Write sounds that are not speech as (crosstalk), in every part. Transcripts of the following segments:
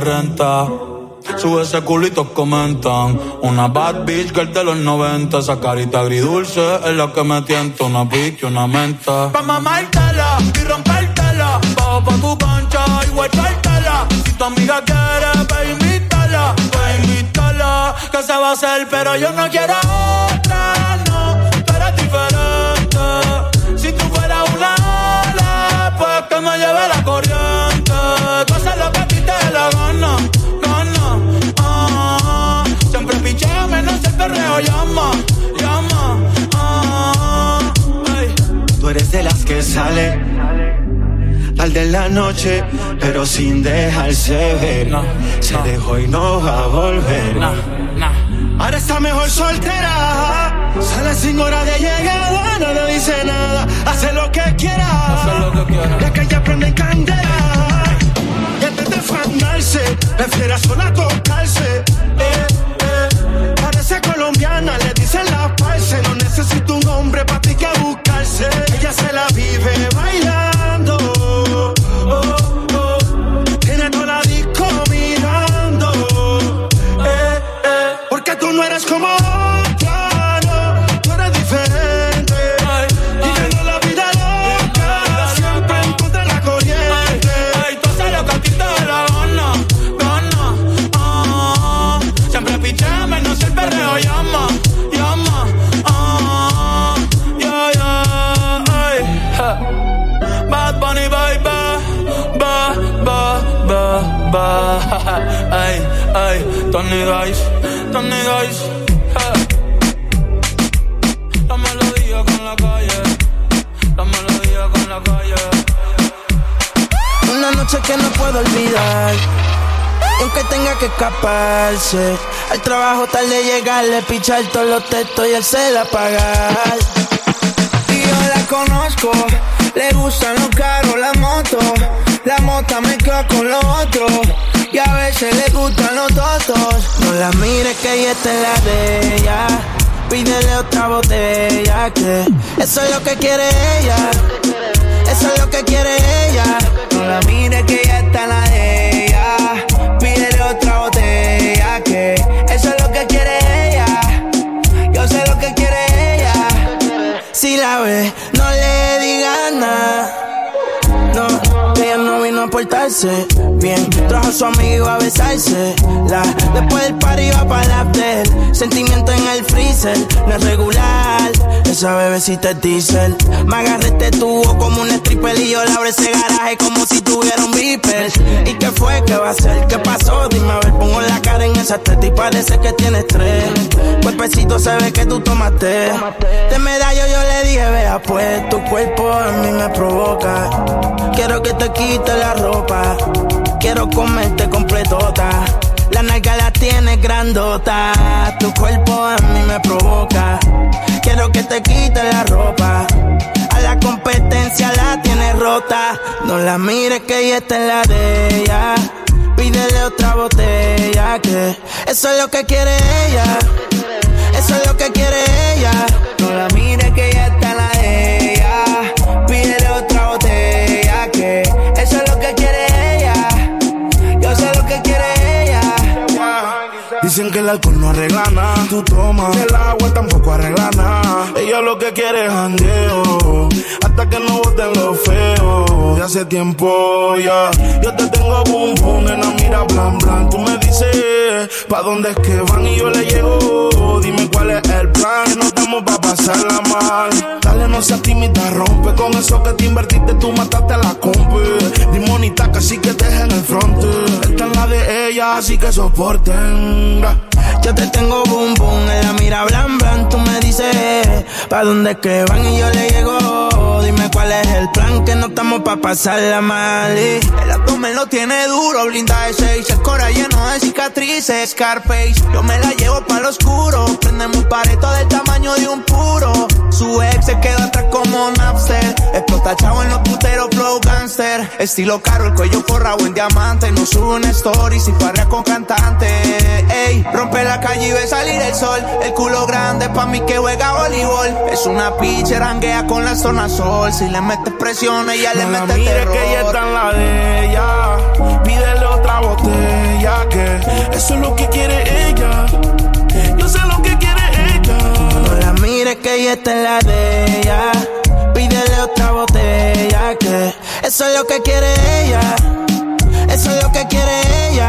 renta. Sube ese culito, comentan. Una bad bitch girl de los 90. Esa carita agridulce es la que me tienta. Una y una menta. Pa' mamártela y rompértela. Bajo pa' tu cancha y guachártela. Si tu amiga quiere, invítala. Ve invítala. Que se va a hacer, pero yo no quiero sale tarde en la noche, pero sin dejarse ver. No, Se no. dejó y no va a volver. Ahora está mejor soltera. Sale sin hora de llegada, no le dice nada. Hace lo que quiera. Lo que quiera. La calle prende en candela. Y antes de fanarse, prefiere sola tocarse. Eh, eh. Parece colombiana, le dicen la parce. No necesito un Tony Dice, Tony Dice. La melodía con la calle, la melodía con la calle. Una noche que no puedo olvidar. Y aunque tenga que escaparse, al trabajo tarde llegarle, pichar todos los textos y el cel apagar. Y yo la conozco, le gustan los carros, la moto. La mota mezcla con lo otro. Y a veces le gustan los totos. No la mires que ella está en la de ella. Pídele otra botella que eso es lo que quiere ella. Eso es lo que quiere ella. No la mires que ella está en la de bien. Trajo a su amigo a besarse. La, después del party iba para after. Sentimiento en el freezer, no es regular. Esa bebecita es diesel. Me agarré este tubo como un stripper y yo le abro ese garaje como si tuviera un beeper. ¿Y qué fue? ¿Qué va a ser? ¿Qué pasó? Dime a ver, pongo la cara en esa teta y parece que tienes tres. Cuerpecito se ve que tú tomaste. De medallo yo le dije, vea pues, tu cuerpo a mí me provoca. Quiero que te quite la ropa. Quiero comerte completota. La nalga la tienes grandota. Tu cuerpo a mí me provoca. Quiero que te quite la ropa. Competencia la tienes rota. No la mires que ella está en la de ella. Pídele otra botella que eso es lo que quiere ella. Eso es lo que quiere ella. No la mires que ella está en la de ella. Dicen que el alcohol no arregla nada. Tú tomas, el agua tampoco arregla nada. Ella lo que quiere es jangueo. Hasta que no boten lo feo. De hace tiempo ya. Yo te te tengo boom boom en la mira blan blan. Tú me dices pa dónde es que van y yo le llego. Dime cuál es el plan, que no estamos pa pasarla mal. Dale no seas tímida, rompe con eso que te invertiste, tú mataste a la compa. Dimonita casi que deja en el frente. Esta es la de ella, así que soporten. Yo te tengo boom boom en la mira blan blan. Tú me dices pa dónde es que van y yo le llego. Dime cuál es el plan, que no estamos pa pasarla mal. El abdomen lo tiene duro, blinda de seis. El cora lleno de cicatrices, Scarface. Yo me la llevo pa lo oscuro. Prendemos un pareto del tamaño de un puro. Su ex se queda atrás como Napster. Explota chavo en los puteros, flow gangster. Estilo caro, el cuello forrado en diamante. No sube una story si parrea con cantante. Ey, rompe la calle y ve salir el sol. El culo grande pa' mí que juega voleibol. Es una pitcher, ranguea con la zona sol. Si le metes presión, ella le mete mire terror. que ella está en la de ella. Pídele otra botella, que eso es lo que quiere ella. Yo sé lo que quiere ella. No la mires que ella está en la de ella. Pídele otra botella, que eso es lo que quiere ella. Eso es lo que quiere ella.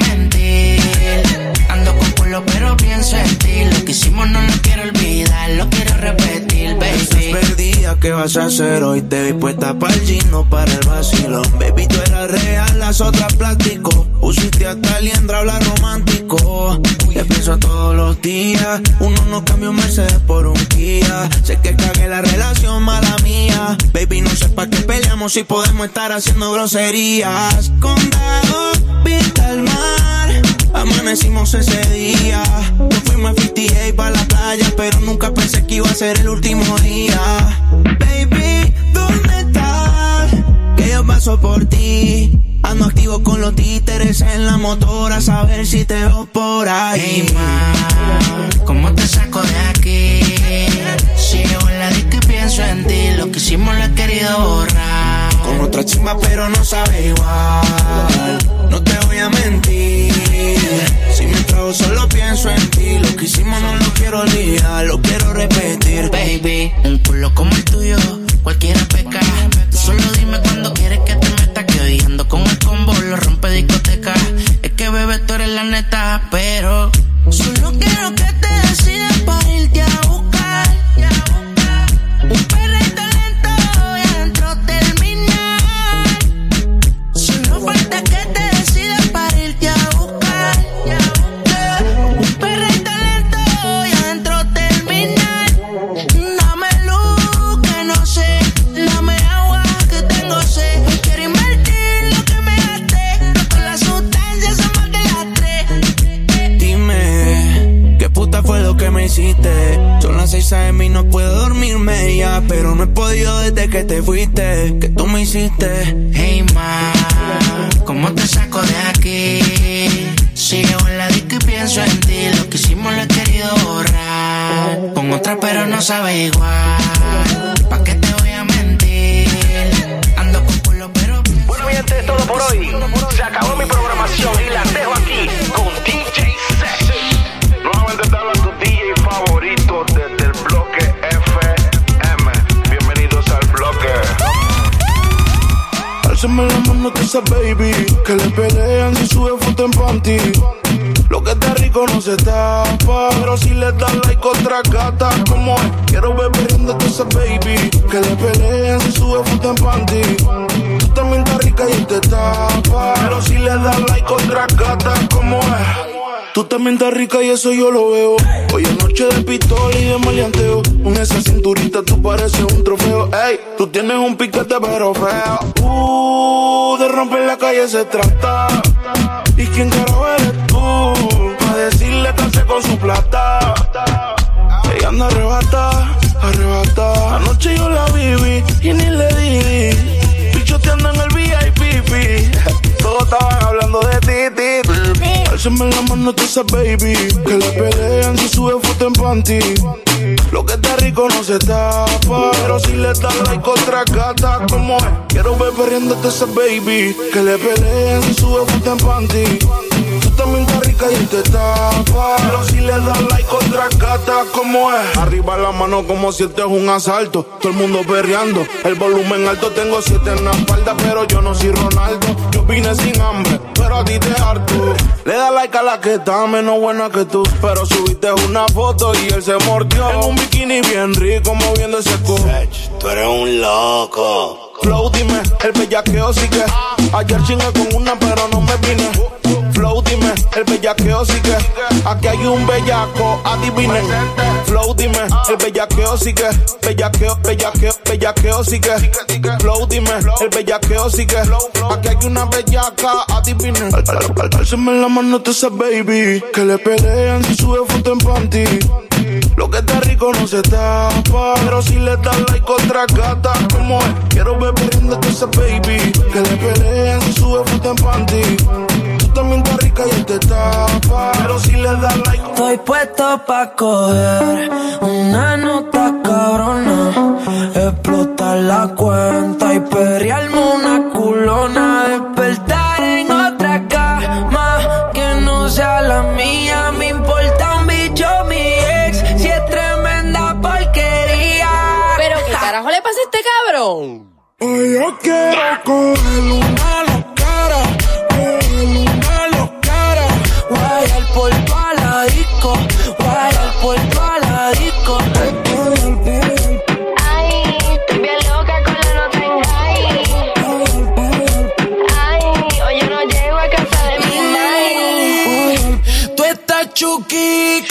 Culo, pero pienso en ti. Lo que hicimos no lo quiero olvidar, lo quiero repetir, baby. Perdida, ¿qué vas a hacer hoy? Te vi puesta para el gino, para el vacilón. Baby, tú eras real, las otras plástico. Pusiste hasta liendra, hablar romántico. Te pienso todos los días. Uno no cambia un Mercedes por un Kia. Sé que cagué la relación, mala mía. Baby, no sé pa' qué peleamos si podemos estar haciendo groserías. Condado, vista al mar. Amanecimos ese día. Nos fuimos a 58 para la playa, pero nunca pensé que iba a ser el último día. Baby, ¿dónde estás? Que yo paso por ti. Ando activo con los títeres en la motora, a saber si te veo por ahí. Hey, ma, ¿cómo te saco de aquí? Si en la disco y pienso en ti, lo que hicimos lo he querido borrar. Con otra chimba, pero no sabe igual. No te voy a mentir. Si me trago, solo pienso en ti. Lo que hicimos no lo quiero olvidar, lo quiero repetir. Baby, un culo como el tuyo, cualquiera peca. Solo dime cuando quieres que te meta, que hoy ando con el combo, lo rompe discoteca. Es que bebé, tú eres la neta, pero solo quiero que te decidas para irte a buscar. Fue lo que me hiciste? Son las 6 a.m. y no puedo dormirme ya. Pero no he podido desde que te fuiste. Que tú me hiciste. Hey ma, ¿cómo te saco de aquí? Sigo en la disco y pienso en ti, lo que hicimos lo he querido borrar. Con otra pero no sabe igual. Álzame la mano que esa baby Que le pelean si sube foto en panty. Lo que está rico no se tapa Pero si le das like otra gata Como es, quiero beber de esa baby Que le pelean si sube foto en panty. Tú también estás rica y te tapa Pero si le das like otra gata Como es Tú también estás rica y eso yo lo veo. Hoy es noche de pistola y de maleanteo. Con esa cinturita tú pareces un trofeo. Ey, tú tienes un piquete pero feo. Uh, de romper la calle se trata. ¿Y quién carajo eres tú? Pa' decirle que con su plata. Ella anda arrebata, arrebata. Anoche yo la viví y ni le di. Pichoteando en el VIP hablando de ti, ti, ti. La mano, tú sabes, baby. Que le pelean si sube foto en panty. Lo que está rico no se tapa. Pero si le das like otra gata, como es. Quiero ver perdiéndote esa baby. Que le peleen si sube foto en panty. Tú también estás rica y te tapa. Pero si le das like otra gata, como es. Arriba la mano como si este es un asalto. Todo el mundo perreando. El volumen alto, tengo siete en la espalda. Pero yo no soy Ronaldo. Yo vine sin hambre, pero a ti te harto. Le da like a la que está menos buena que tú. Pero subiste una foto y él se mordió. En un bikini bien rico, moviendo ese cu. Tú eres un loco. Flow, dime, el bellaqueo sí que. Ayer chingué con una, pero no me vine. Flow, dime, el bellaqueo sí que. Aquí hay un bellaco, adivine. Flow, dime, el bellaqueo sí que. Bellaqueo, bellaqueo, bellaqueo sí que. Flow, dime, el bellaqueo sí que. Aquí hay una bellaca, adivine. Álzame la mano, tú sabes, baby. Que le pelean si sube foto en panty. Lo que está rico no se tapa. Pero si le das like otra gata, como es. Quiero ver perdiéndote esa baby. Que le peleen si sube foto en panty. Tú también estás rica y él te tapa. Pero si le das like. Estoy puesto pa' coger una nota cabrona. Explotar la cuenta y perrearme una culona. Despertar en otra cama que no sea la mía. Me importa un bicho mi ex si es tremenda porquería. Pero qué carajo le pasa a este cabrón. Hoy yo quiero coger una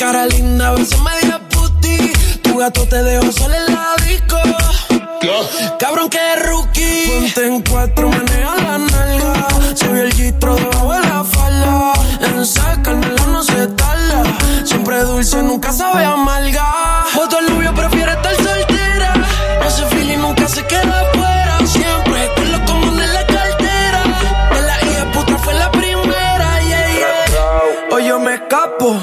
cara linda, beso media puti. Tu gato te dejó solo en la disco. Cabrón que rookie. Ponte en cuatro, maneja la nalga. Se vio el gistro debajo de la falda. En sacármela no se tarda. Siempre dulce, nunca sabe amarga. El novio, prefiere estar soltera. No se fila y nunca se queda afuera. Siempre con lo común en la cartera. De la hija puta fue la primera, yeah, yeah. Hoy yo me escapo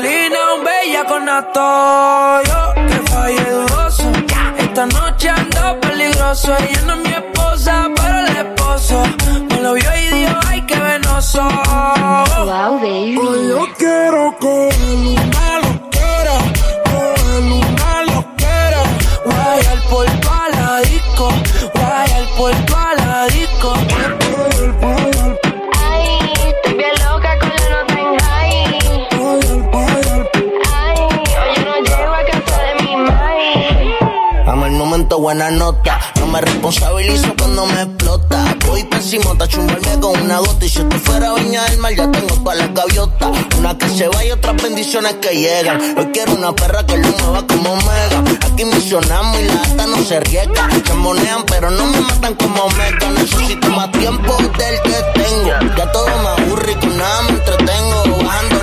de Carolina, un bella con nato. Yo que fallé dudoso. Esta noche ando peligroso. Ella no es mi esposa, pero el esposo me lo vio y dijo, ay, qué venoso. Wow, baby. Hoy yo quiero coger Momento, buena nota. No me responsabilizo cuando me explota. Voy pésimo, a chumbarme con una gota. Y si esto fuera viña del mar, ya tengo todas las gaviotas. Una que se va y otras bendiciones que llegan. Hoy quiero una perra que lo mueva como mega. Aquí misionamos y la ata no se riega. Se monean, pero no me matan como mega. Necesito más tiempo del que tengo. Ya todo me aburre y con nada me entretengo. Bajando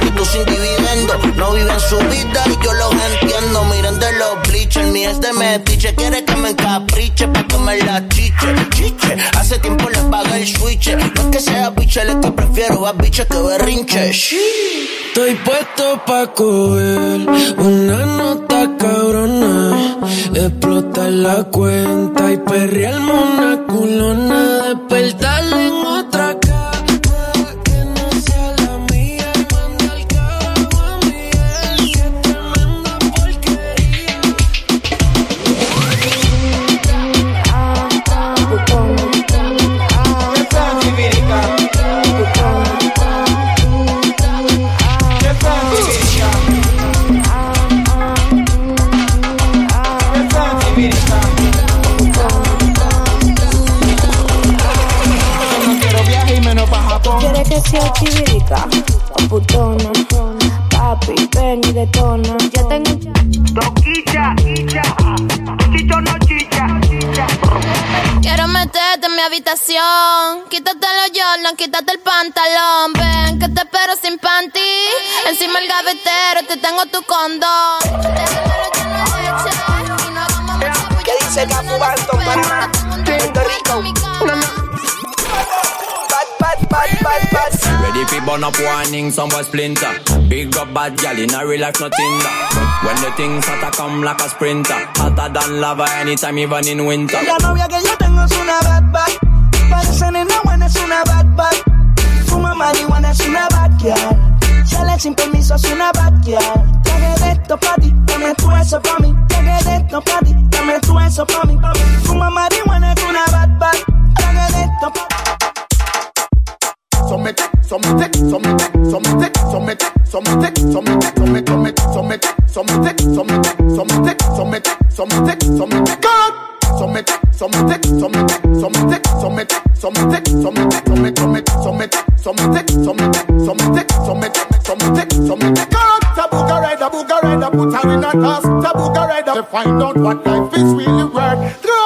y sin dividendo. No viven su vida y yo los entiendo. Miren de los bleachers, mi es de metiche. Quiere que me encapriche pa' que la chiche. Chiche, hace tiempo le paga el switch. No es que sea biche, es que prefiero a biche que berrinche. Estoy puesto pa' coger una nota cabrona, explotar la cuenta y perrearme una culona, despertarle en otra ven y detona. Ya tengo. Toquicha, chicha, chicho no chicha, chicha. Quiero meterte en mi habitación. Quítate los Jordan, quítate el pantalón. Ven, que te espero sin panty. Encima el gavetero, te tengo tu condón. Que dice Capu Banton, Panamá, Puerto Rico. Bad, bad, bad, bad. Ready fi burn up warning, some boy splinter. Big up bad gal in a real life, nothing that. When the things hotter come like a sprinter, hotter than lava anytime, even in winter. La novia que yo tengo es una bad bad. Parece nena buena, es una bad bad. Fuma marihuana, es una bad girl. Sale sin permiso, es una bad girl. Traje de esto pa' ti, dame tú eso pa' mí. Traje de esto pa' ti, dame tú eso pa' mí. Fuma marihuana, es una bad bad. Traje de esto pa' some it, some it, some it, some it, some it, some it, some it, some it, some it, some it, some it, some it, some it, some it, some it, some it, God. Some it, some it, some it, some it, some it, some it, some it, some it, some it, some it, some it, some it, some it, some it, some it, some it, God. Tabuga rider, buga some put her in a task. some rider, to find out what some is really worth.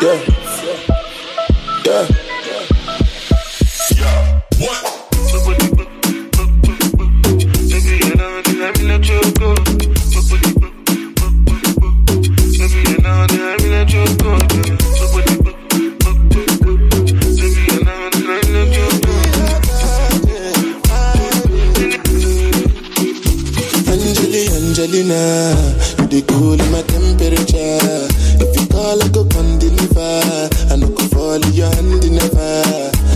Vibe. Yeah. Yeah. Angeli, Angelina, you the cool in my temperature. If you call, I go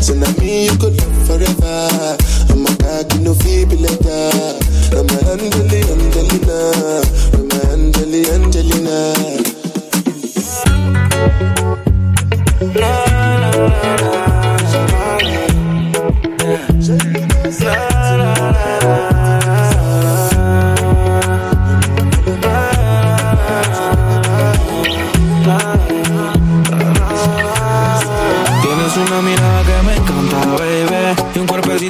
So now me you could love forever. I'm a cocky no feeble letter. I'm a Angeli, Angelina, I'm a Angeli, Angelina.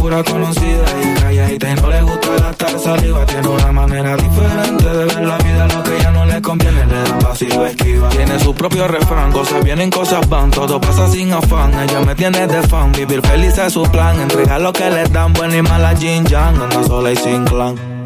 Pura conocida y calladita y no le gusta gastar saliva. Tiene una manera diferente de ver la vida, lo que ya no le conviene le da pasivo esquiva. Tiene su propio refrán, cosas vienen, cosas van, todo pasa sin afán. Ella me tiene de fan, vivir feliz es su plan. Entrega lo que le dan, buena y mala Jin Yang, anda sola y sin clan.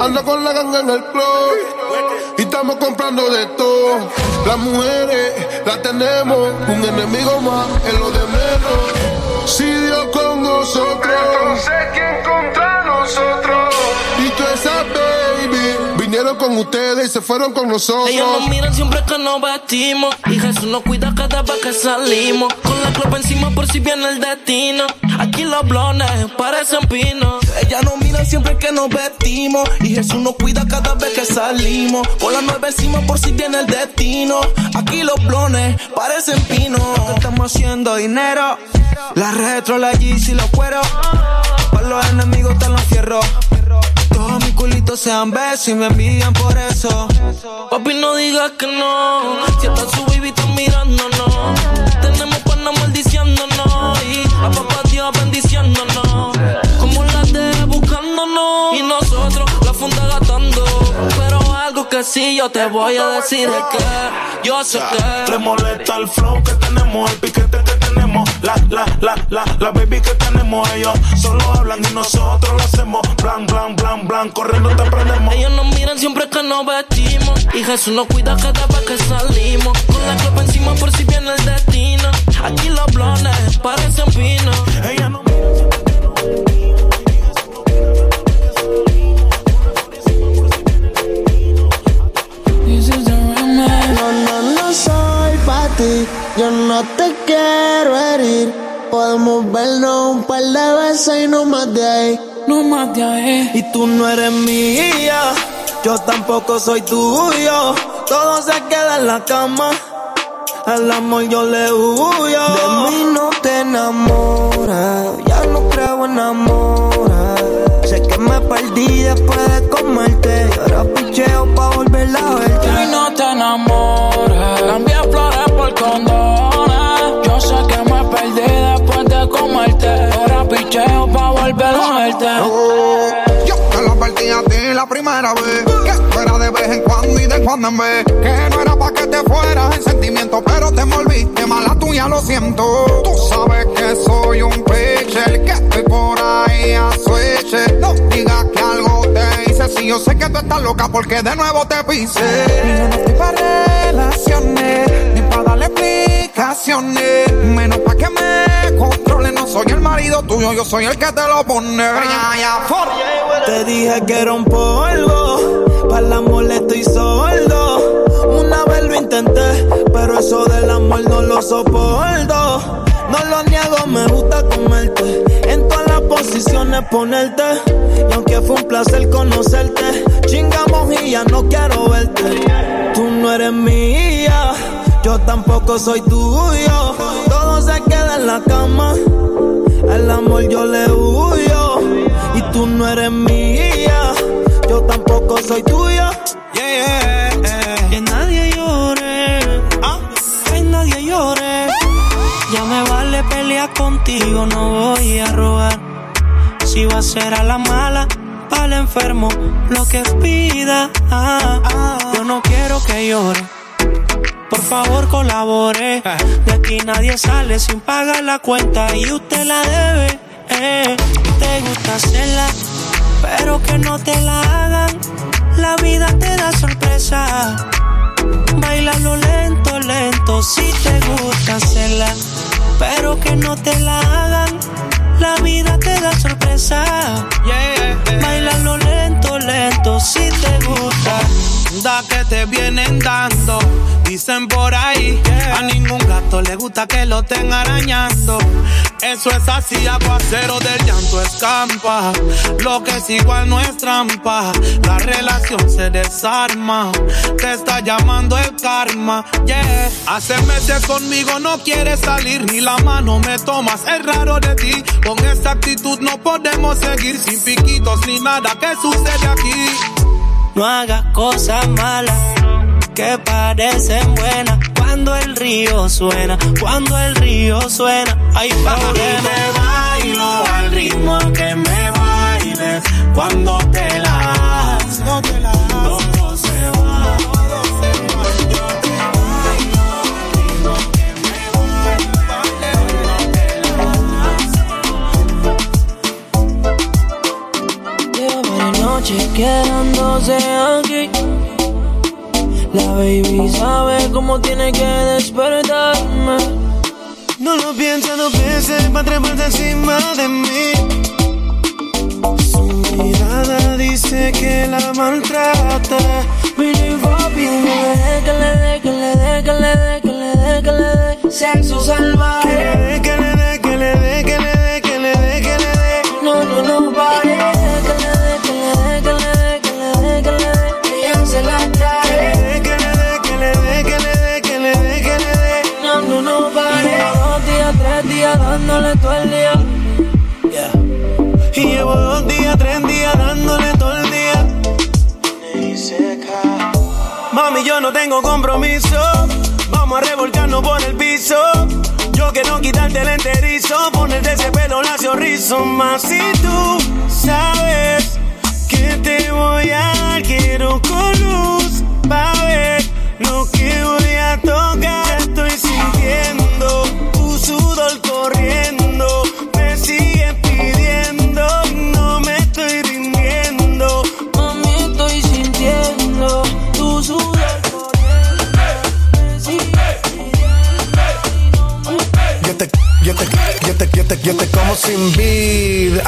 Ando con la ganga en el club y estamos comprando de todo. Las mujeres las tenemos, un enemigo más en lo de menos. Si Dios con nosotros, entonces quién contra nosotros. Vinieron con ustedes y se fueron con nosotros. Ellos nos miran siempre que nos vestimos. Y Jesús nos cuida cada vez que salimos. Con la copa encima por si viene el destino. Aquí los blones parecen pinos. Ella nos mira siempre que nos vestimos y Jesús nos cuida cada vez que salimos. Con la nueve encima por si viene el destino. Aquí los blones parecen pinos. Estamos haciendo dinero. La retro, la Yeezy, los cueros. Para los enemigos te los fierro. Todos mis culitos sean besos y me envían por eso. Papi, no digas que no. Si hasta su baby está mirándonos. Tenemos panas maldiciéndonos. Y a papá Dios bendiciéndonos. Como la de buscándonos. Y nosotros la funda gastando. Pero algo que sí yo te voy a decir es que yo sé que. Te molesta el flow que tenemos, el piquete que tenemos, la, la, la, la, la baby que tenemos. Ellos solo hablan y nosotros lo hacemos. Blan, blan, blan, blan, corriendo te prendemos. Ellos nos miran siempre que nos vestimos. Y Jesús nos cuida cada vez que salimos. Con la copa encima por si viene el destino. Aquí los blones parecen pinos. Ella no No, no, no soy pa' ti, yo no te quiero herir. Podemos vernos un par de veces y no más de ahí. No más de ahí. Y tú no eres mía, yo tampoco soy tuyo. Todo se queda en la cama. Al amor yo le huyo. De mí no te enamoras, ya no creo en amor. Sé que me perdí después de comerte. Ahora picheo pa' volverla a verte. Y no te enamores, cambia flores por condones. Yo sé que me perdí después de comerte. Ahora picheo pa' volver a verte. Yo te lo advertí a ti la primera vez Que fuera de vez en cuando y de cuando en vez Que no era pa' que te fueras en sentimiento Pero te envolviste mala tuya, lo siento Tú sabes que soy un pitcher Que estoy por ahí a switch No digas que algo hice Si yo sé que tú estás loca porque de nuevo te pise Y yo no estoy pa' relaciones Ni pa' darle explicaciones Menos pa' que me controle No soy el marido tuyo, yo soy el que te lo pone. Te dije que era un polvo, para el amor estoy sordo. Una vez lo intenté, pero eso del amor no lo soporto. No lo niego, me gusta comerte. En todas las posiciones ponerte. Y aunque fue un placer conocerte, chingamos y ya no quiero verte. Tú no eres mía, yo tampoco soy tuyo. Todo se queda en la cama. Al amor yo le huyo y tú no eres mía, yo tampoco soy Que vale pelear contigo, no voy a robar. Si va a ser a la mala, para enfermo, lo que pida. ah. Yo no quiero que llore. Por favor colabore, de aquí nadie sale sin pagar la cuenta y usted la debe. Eh. Te gusta hacerla, pero que no te la hagan. La vida te da sorpresa. Bailalo lento, lento, si te gusta hacerla, pero que no te la hagan. La vida te da sorpresa. Bailalo lento, lento, si te gusta. Da que te vienen dando. dicen por ahí. A ningún gato le gusta que lo estén arañando. Eso es así, aguacero del llanto escampa. Lo que es igual no es trampa. La relación se desarma. Te está llamando el karma, yeah. Hace meses conmigo no quieres salir, ni la mano me tomas. Es raro de ti. Con esta actitud no podemos seguir sin piquitos ni nada. ¿Qué sucede aquí? No hagas cosas malas que parecen buenas cuando el río suena, cuando el río suena. Ay, Y te bailo al ritmo que me bailes cuando te quedándose aquí. La baby sabe cómo tiene que despertarme. No lo pienses, no pienses para treparse encima de mí. Su mirada dice que la maltrata. Billy Bobby, no deje que le dé, que le dé, que le dé, que le dé, que le dé. Sexo salvaje. Que le dé, que le Mami, yo no tengo compromiso. Vamos a revolcarnos por el piso. Yo quiero quitarte el enterizo, ponerte ese pelo lacio rizo. Más si tú sabes que te voy a dar, quiero con luz pa' ver sin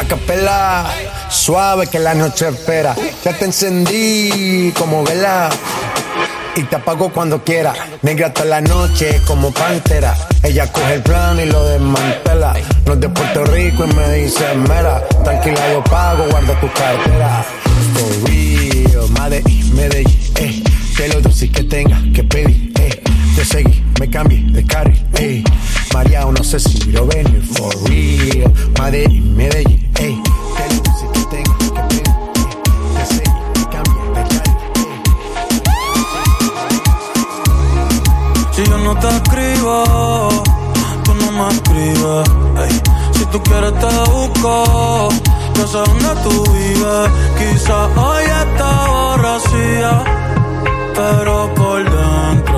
suave que la noche espera. Ya te encendí como vela y te apago cuando quiera. Negra toda la noche como pantera. Ella coge el plano y lo desmantela. No es de Puerto Rico y me dice mera. Tranquila, yo pago, guarda tu cartera. For real, Medellín, eh. Que lo dulce que tenga que pedir. Te seguí, me cambié de carril, eh. María, no sé si quiero venir. For real, Medellín, Medellín. Que lo dulce que tenga que pedir. Te seguí, me cambié de carril. Si yo no te escribo, tú no me escribes. ey. Si tú quieres te busco, yo sé dónde tú vives. Quizás hoy está borracía, pero por dentro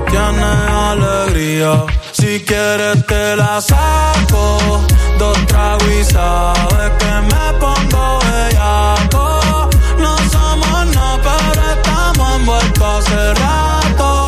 tú tienes alegría. Si quieres te la saco, dos tragos y sabes que me pongo bellaco. No somos nada, pero estamos envueltos hace rato.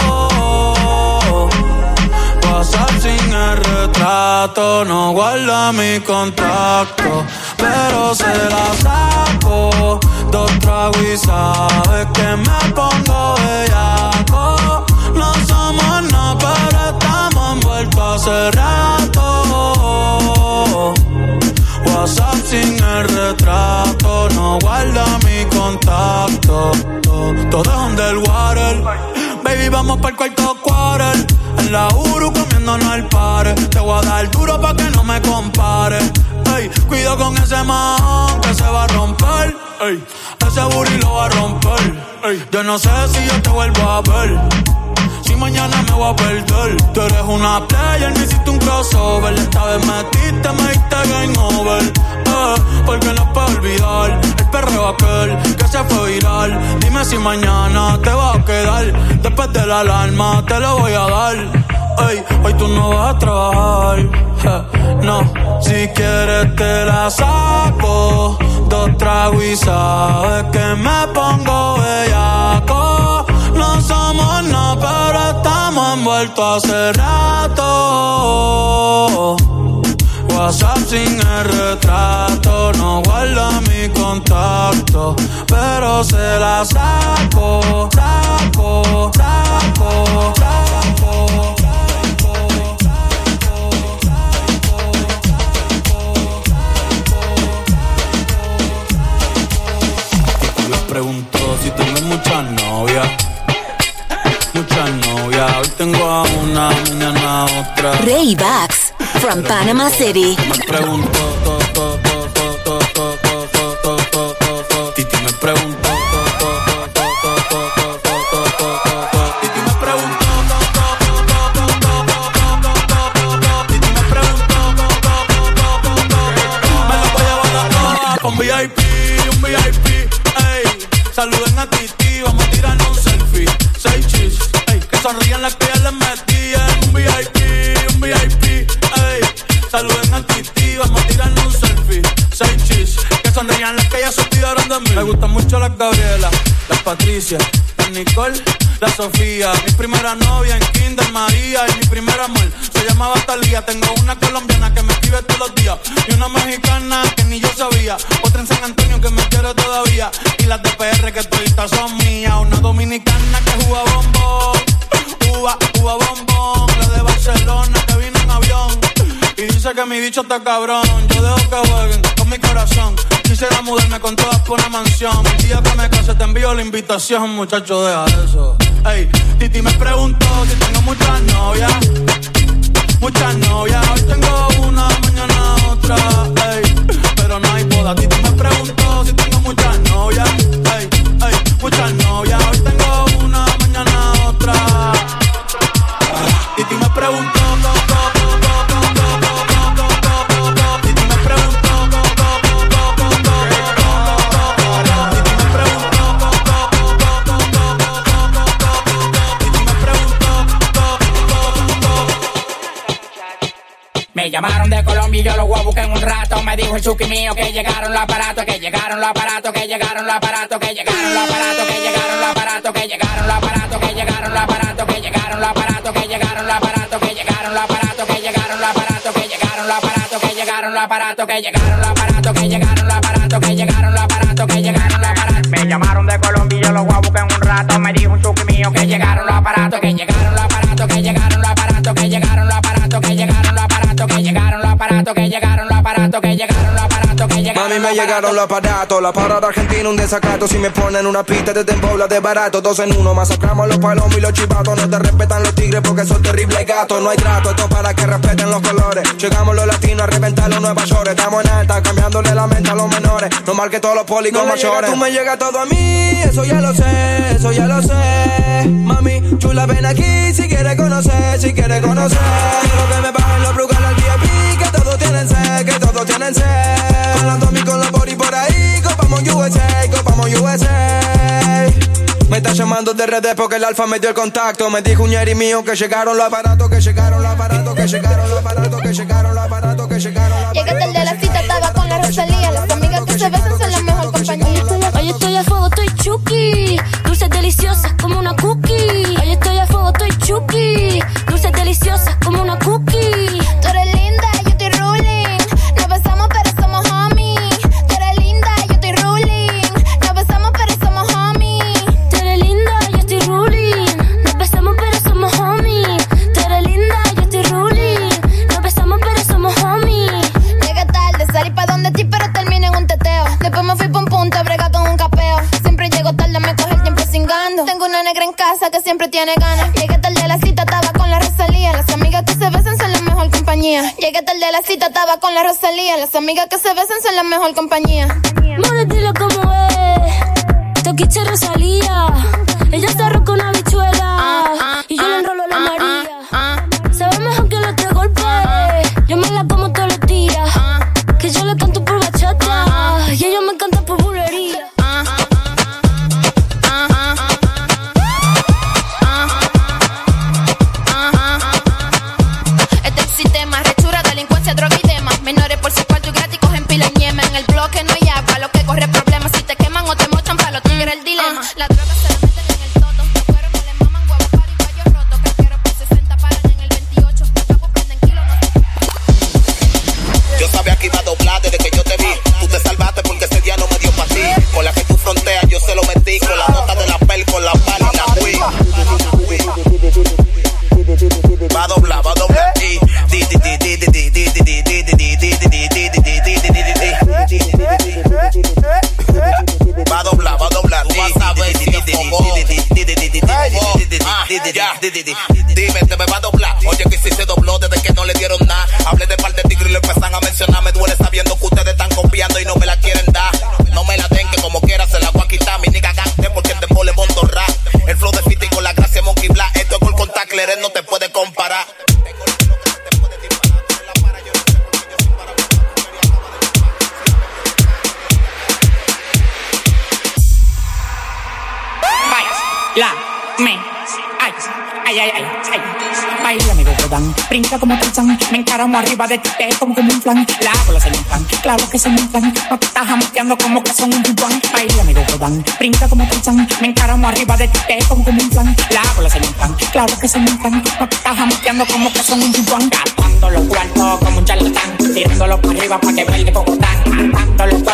WhatsApp sin el retrato, no guarda mi contacto, pero se la saco. Dos tragos y sabes que me pongo bellaco. No somos nada, pero estamos envueltos hace rato. WhatsApp sin el retrato, no guarda mi contacto. Todo es underwater. Baby, vamos para el cuarto quarter. En la Uru comiéndonos el pare. Te voy a dar duro pa' que no me compare. Ey, cuido con ese man que se va a romper. Ey, ese booty lo va a romper. Yo no sé si yo te vuelvo a ver. Si mañana me voy a perder. Tú eres una player, me hiciste un crossover. Esta vez metiste, me diste game over. Eh, porque no puedo olvidar el perreo aquel que se fue viral. Dime si mañana te va a quedar. Después de la alarma te lo voy a dar. Ey, hoy tú no vas a trabajar. no, si quieres te la saco. Dos tragos y sabes que me pongo bellaco. No somos nada, han vuelto hace rato. WhatsApp sin el retrato, no guarda mi contacto, pero se la saco, saco, saco, saco. Preguntó si tengo muchas novias, muchas novias Hoy tengo a una, mañana otra. Ray Bax, from Panama City. Me pregunto, to, to, to, Titi me pregunto. VIP, un VIP, ey, saluden a Titi Las que ya les metí en un VIP, un VIP, ey. Saluden a Titi, vamos a tirarnos un selfie. Seis chis, que sonrían las que ya se olvidaron de mí. Me gustan mucho las Gabriela, las Patricia, las Nicole, la Sofía. Mi primera novia en Kinder María y mi primer amor se llamaba Talía. Tengo una colombiana que me escribe todos los días y una mexicana que ni yo sabía. Otra en San Antonio que me quiere todavía y las de que todavía son mías. Una dominicana que juega bombón, uva, uva bombón. La de Barcelona que vino en avión. Y dice que mi bicho está cabrón. Yo dejo que jueguen con mi corazón. Quisiera mudarme con todas por una mansión. El día que me case te envío la invitación, muchacho, deja eso. Ey, Titi me preguntó si tengo muchas novias. Muchas novias, hoy tengo una, mañana otra. Ey, pero no hay boda. Titi me preguntó si tengo muchas novias. Ey, llamaron de Colombia y yo los voy a buscar en un rato. Me dijo el chuki mío que llegaron los aparatos, que llegaron los aparatos, que llegaron los aparatos, que llegaron los aparatos, que llegaron los aparatos, que llegaron los aparatos, que llegaron los aparatos, que llegaron los aparatos, que llegaron los aparatos, que llegaron los aparatos, que llegaron los aparatos, que llegaron los aparatos, que llegaron los aparatos, que llegaron los aparatos, que llegaron los aparatos, que llegaron los aparatos, que llegaron los aparatos. Me llamaron de Colombia y yo los voy a buscar en un rato. Me dijo un chuki mío que llegaron los aparatos, que aparatos, que llegaron los aparatos, que llegaron los aparatos, que llegaron. Mami, me llegaron los aparatos, la parada argentina, un desacato. Si me ponen una pista de tembola de barato, dos en uno, masacramos los palomos y los chivatos. No te respetan los tigres porque son terribles gatos. No hay trato, esto para que respeten los colores. Llegamos los latinos a reventar los Nueva York. Estamos en alta, cambiándole la mente a los menores. No mal que todos los policos No le mayores. llega, tú me llega todo a mí, eso ya lo sé, eso ya lo sé. Mami, chula, ven aquí si quieres conocer, si quieres conocer. Quiero que me bajen los brugales al todos tienen sed, que todos tienen sed. Con la Tommy, con los body por ahí, copamos USA, copamos USA. Me está llamando de redes porque el alfa me dio el contacto. Me dijo un ñeri mío que llegaron los aparatos, que llegaron los aparatos, que llegaron los aparatos, que llegaron los aparatos, que llegaron los Llegué tarde a la cita, estaba con la Rosalía. Las amigas que se besan son la mejor compañía. Hoy estoy a fuego, estoy chuki. Dulces deliciosas como una cookie. Negra en casa que siempre tiene ganas. Llegué tarde a la cita, estaba con la Rosalía. Las amigas que se besan son la mejor compañía. Llegué tarde a la cita, estaba con la Rosalía. Las amigas que se besan son la mejor compañía. Dile cómo es. Toquiche Rosalía. Ella se arroca una bichuela. y yo le enrolo la María. Sabe mejor que los tres golpes. Dime, te me va a doblar. Oye, que si se dobló de Tarzán, me encaramo arriba de ti, te como un flan, la bola se me claro que se me inflan, no te estás jamoteando como que son un pipán. Baila mi dan, brinca como Tarzán, me encaramo arriba de ti, te como como un flan, la bola se me claro que se me inflan, no te estás jamoteando como que son un pipán. Gastando los cuartos como un charlatán, tirándolo para arriba para que baile cocotán, gastando los cuartos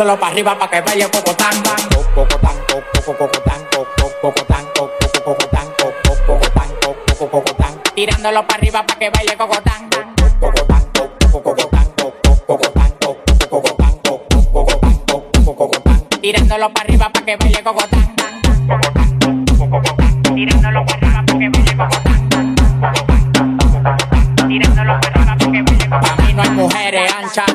tirándolo para arriba para que baile cocotán, cocotán, cocotán, cocotán, cocotán, cocotán, cocotán, tirándolo para arriba para que baile cocotán, cocotán, cocotán, cocotán, cocotán, tirándolo para arriba para que baile cocotán, tirándolo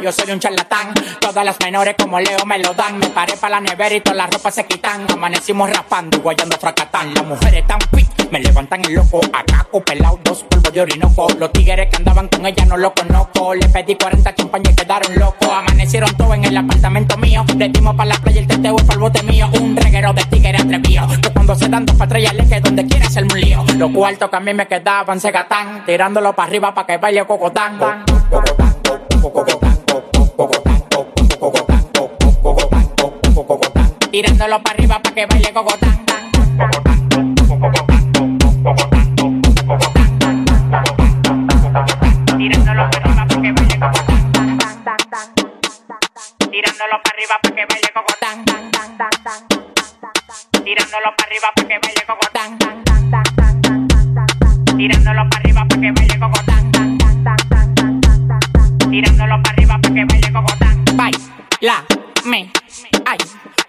yo soy un charlatán. Todas las menores como Leo me lo dan. Me paré para la nevera y todas las ropas se quitan. Amanecimos rapando guayando fracatán. Las mujeres tan quick, me levantan el loco. Acá pelado, dos polvos de orinoco. Los tigres que andaban con ella no lo conozco. Le pedí 40 champañas y quedaron locos. Amanecieron todos en el apartamento mío. Le dimos para la playa el teteo y el bote mío. Un reguero de tigres atrevido. Que cuando se dan dos patrullas le que donde quiera hacerme un lío. Los cuartos que a mí me quedaban se gatán. Tirándolo para arriba para que baile cocotán. Tirándolo para arriba para que baile cocotán. Tirándolo para arriba para que baile cocotán. Tirándolo para arriba para que baile cocotán. Tirándolo para arriba para que baile cocotán. Tirándolo para arriba para que baile cocotán. Tirándolo para arriba para que baile cocotán. Baila, me,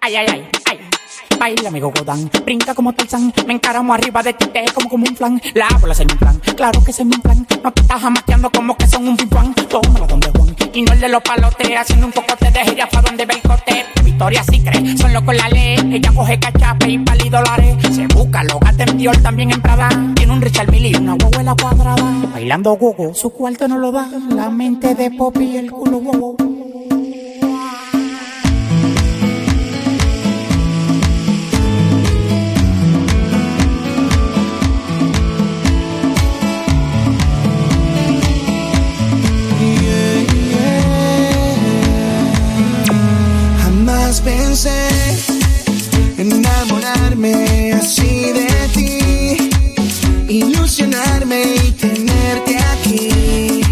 ay, ay, ay, ay. Baila mi gogodán, brinca como Tarzán, me encaramo arriba de ti, te como como un flan, la bola se me inflan, claro que se me inflan, no te estás jamateando como que son un pimpán, tómala donde Juan, y no el de los palotes, haciendo un cocote de gira pa' donde ve el cote, Victoria sí cree, son locos la ley, ella coge cachape y pali dólares, se busca los gatos en Dior también en Prada, tiene un Richard Mille y una huevuela cuadrada, bailando gogo, su cuarto no lo da, la mente de Poppy y el culo gogo. Jamás pensé en enamorarme así de ti, ilusionarme y tenerte aquí.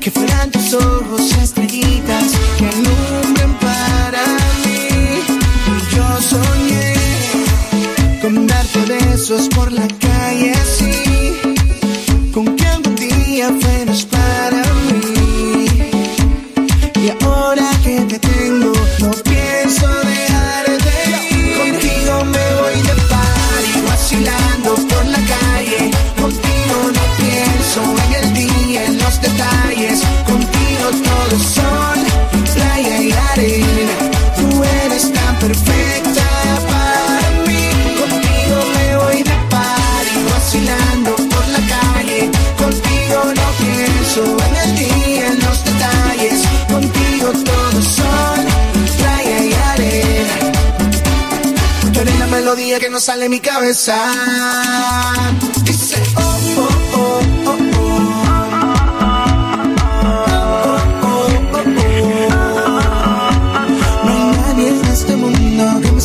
Que fueran tus ojos estrellitas que alumbren para mí. Yo soñé con darte besos por la calle que no sale mi cabeza. Dice, oh, oh, oh, oh, oh. No hay nadie en este mundo que me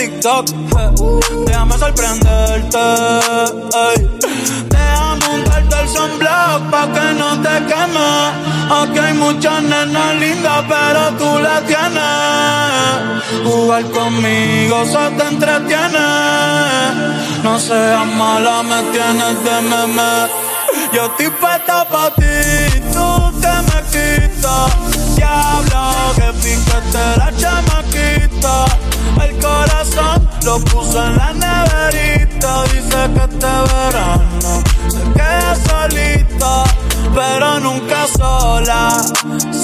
TikTok. Déjame sorprenderte. Déjame untarte el sunblock pa' que no te queme. Aquí hay muchas nenas lindas, pero tú las tienes. Jugar conmigo se te entretiene. No seas mala, me tienes de meme. Yo estoy puesta pa' ti, tú te me quitas. Diablo, que pinta te la chamaquita corazón lo puso en la neverita. Dice que este verano se queda solita, pero nunca sola,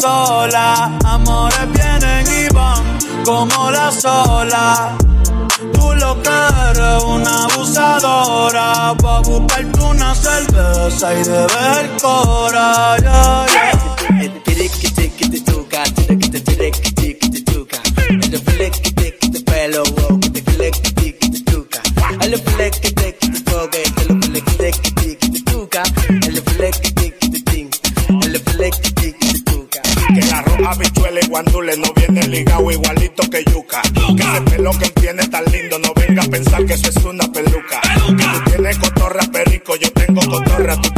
sola. Amores vienen y van como la sola. Tú lo que eres una abusadora, va a buscarte una cerveza y beber cora. Yeah. rapidito.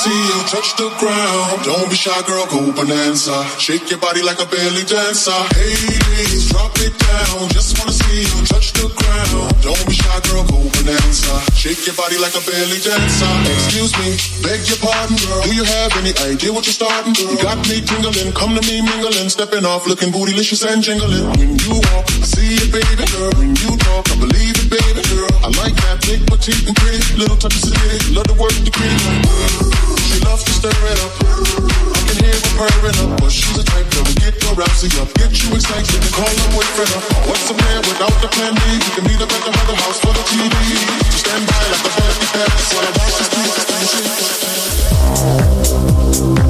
See you touch the ground. Don't be shy, girl, go bonanza. Shake your body like a belly dancer. Hey ladies, drop it down. Just wanna see you touch the ground. Don't be shy, girl, go bonanza. Shake your body like a belly dancer. Excuse me, beg your pardon, girl. Do you have any idea what you're starting, girl? You got me tingling, come to me mingling, stepping off, looking bootylicious and jingling. When you walk, see it, baby girl. When you talk, petite and pretty, little touch of city. Love the work the pretty. She loves to stir it up. I can hear her purring up, but she's a type that will get your rousey up, get you excited, and call her boyfriend up. What's a man without the plan B? You can meet up at the other house for the TV. To stand by like a buddy pass while I watch this piece.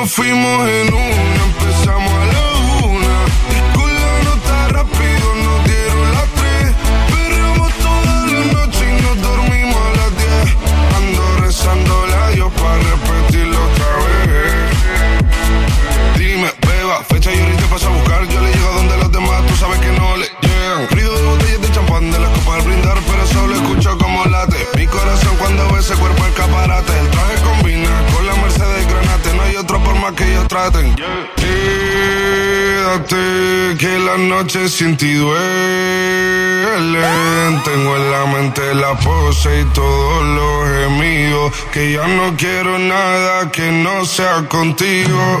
Nos fuimos en una, empezamos a más que ellos traten. Quédate que la noche sin ti duelen. Tengo en la mente la pose y todos los gemidos. Que ya no quiero nada que no sea contigo.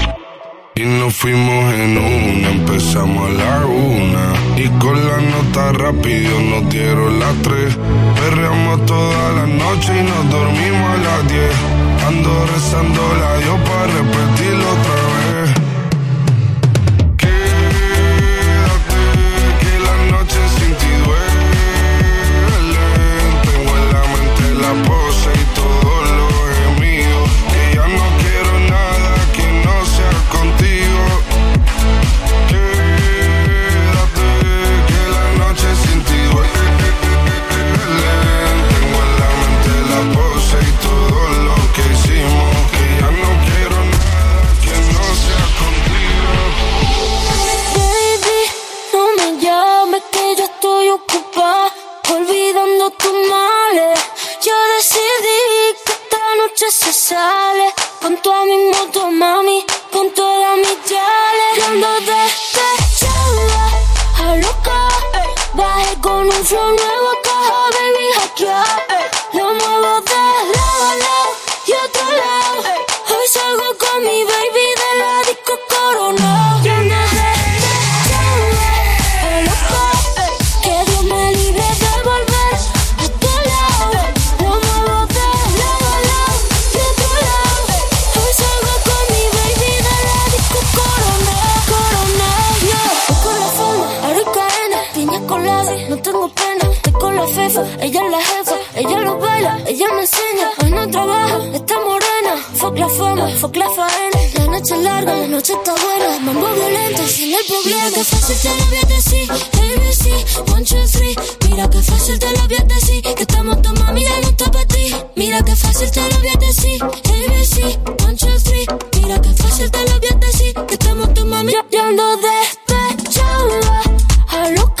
Y nos fuimos en una, empezamos a la una. Y con la nota rápido nos dieron las tres. Perreamos toda la noche y nos dormimos a las diez. Ando rezando la Dios para repetirlo otra se sale. Con toda mi moto, mami, con toda mi chale. Yo ando despechada, a loca. Bajé con un flow nuevo, caja, baby, hackear. Lo muevo de lado a lado y otro lado. Hoy salgo con mi me enseña. Hoy no trabaja, está morena. Fuck la fama, fuck la faena. La noche es larga, la noche está buena. Mambo violento, sin el problema. Mira que fácil te lo voy a decir, ABC, one, two, three. Mira que fácil te lo voy a decir, que estamos tu mami, ya no está para ti. Mira que fácil te lo voy a decir, ABC, one, two, three. Mira que fácil te lo voy a decir, que estamos tu mami, ya, ya ando despechada, a loca.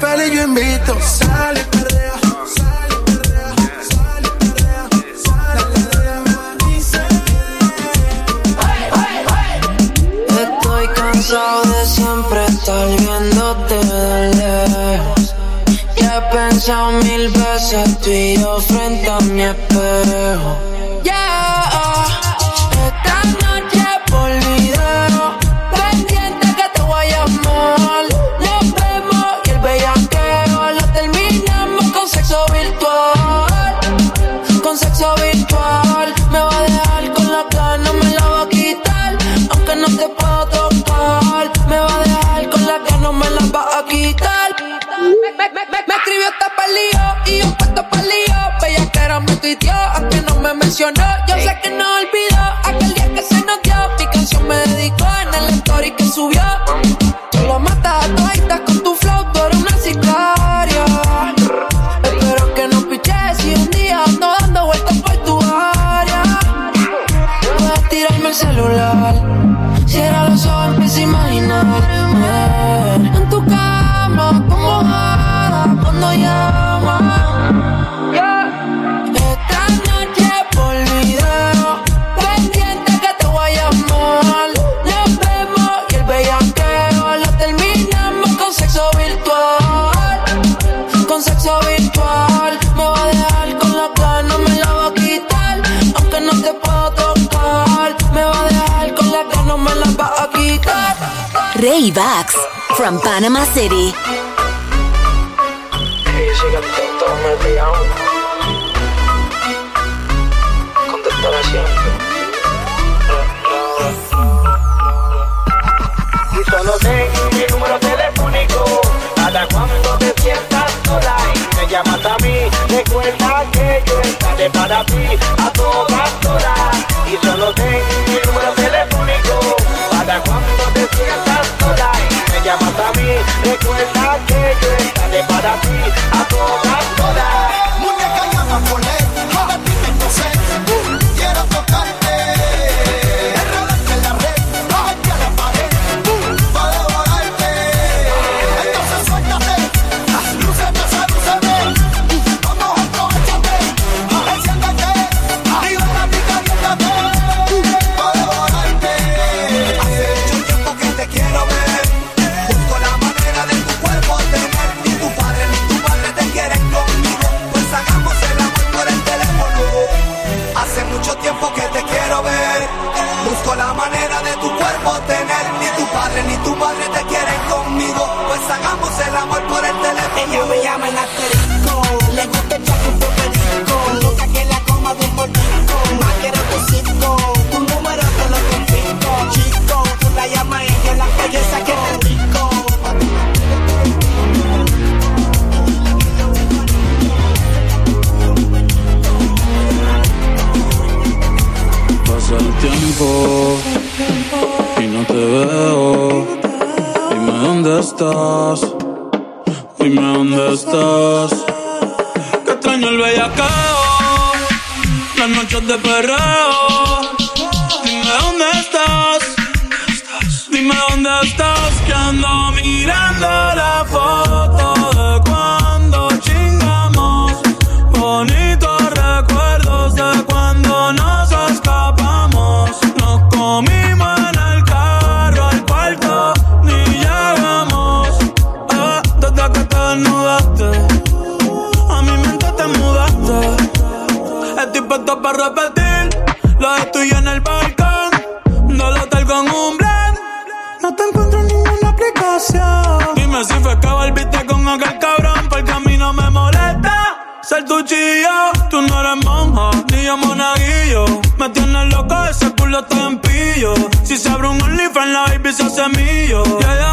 la y yo invito. Sale, perrea, sale, perrea, sale, perrea, sale, perrea, Estoy cansado de siempre estar viéndote de lejos. Ya he pensado mil veces tú y yo frente a mi espejo. Yeah, oh, Jay from Panama City. Me llamas a mí. Recuerda que yo estaré para ti a todas horas. Y solo that sonrisa semilla. Yeah,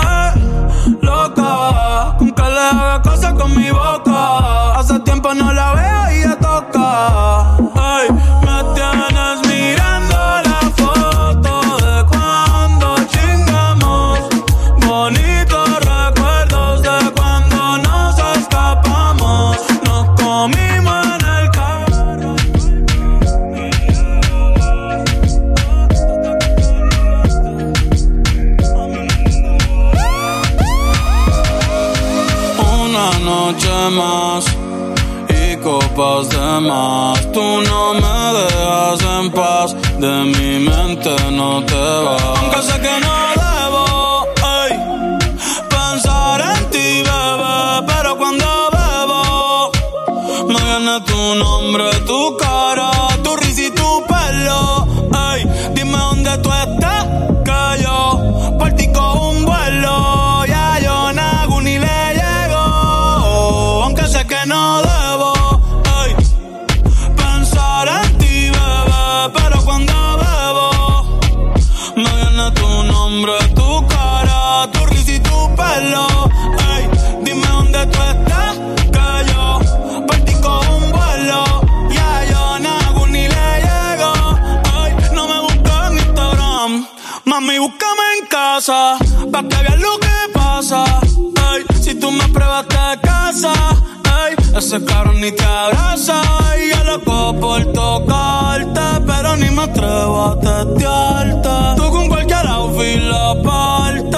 ese cabrón ni te abraza. Y yo loco por tocarte, pero ni me atrevo a testearte. Tú con cualquier outfit la parte,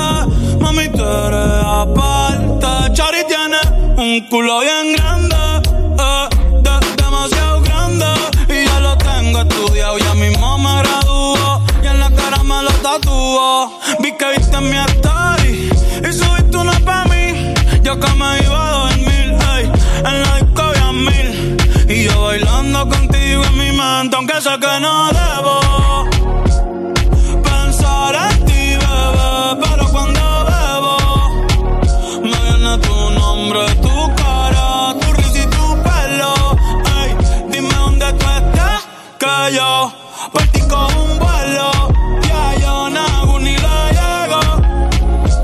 mami, tú eres aparte. Chari tiene un culo bien grande, eh, de- demasiado grande. Y ya lo tengo estudiado, ya mismo me graduó. Y en la cara me lo tatuó. Vi que viste mi story y subiste una pa' mí. Yo que me iba a dormir, ey, en la Y yo bailando contigo en mi mente, aunque sé que no debo. Pensar en ti, bebé, pero cuando bebo me viene tu nombre, tu cara, tu risa y tu pelo. Ey, dime dónde tú estás, que yo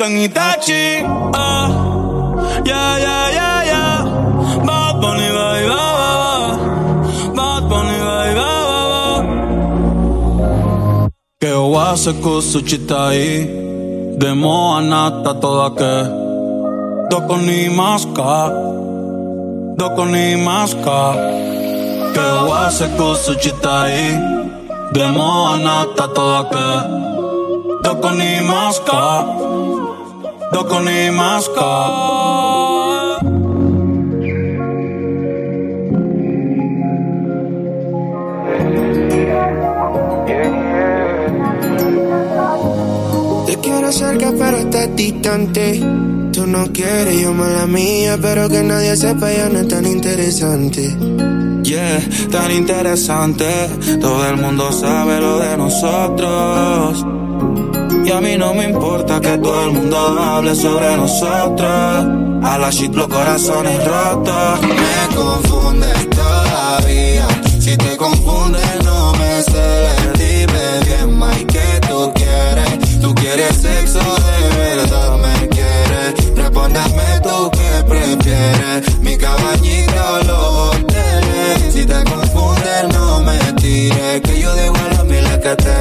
convierto en Itachi ah. Yeah, yeah, yeah, yeah. Bad Bunny, ba, ba, ba. Bad Bunny, ba, ba, ba. Que wase kusuchitai Demo anata toda que Doko ni maska Doko ni maska Que wase kusuchitai Demo anata toda que Doko ni maska Doko ni maska Te quiero cerca pero estás distante. Tú no quieres, yo mala mía, pero que nadie sepa ya no es tan interesante. Yeah, tan interesante. Todo el mundo sabe lo de nosotros. Y a mí no me importa que todo el mundo hable sobre nosotros. A la shit los corazones rotos. Me confundes todavía. Si te confundes, no me celes. Bien, Mike, que tú quieres. Tú quieres sexo de verdad, me quieres. Respóndeme tú que prefieres. Mi cabañita o los hoteles. Si te confundes, no me tires. Que yo digo a los miles que tengo.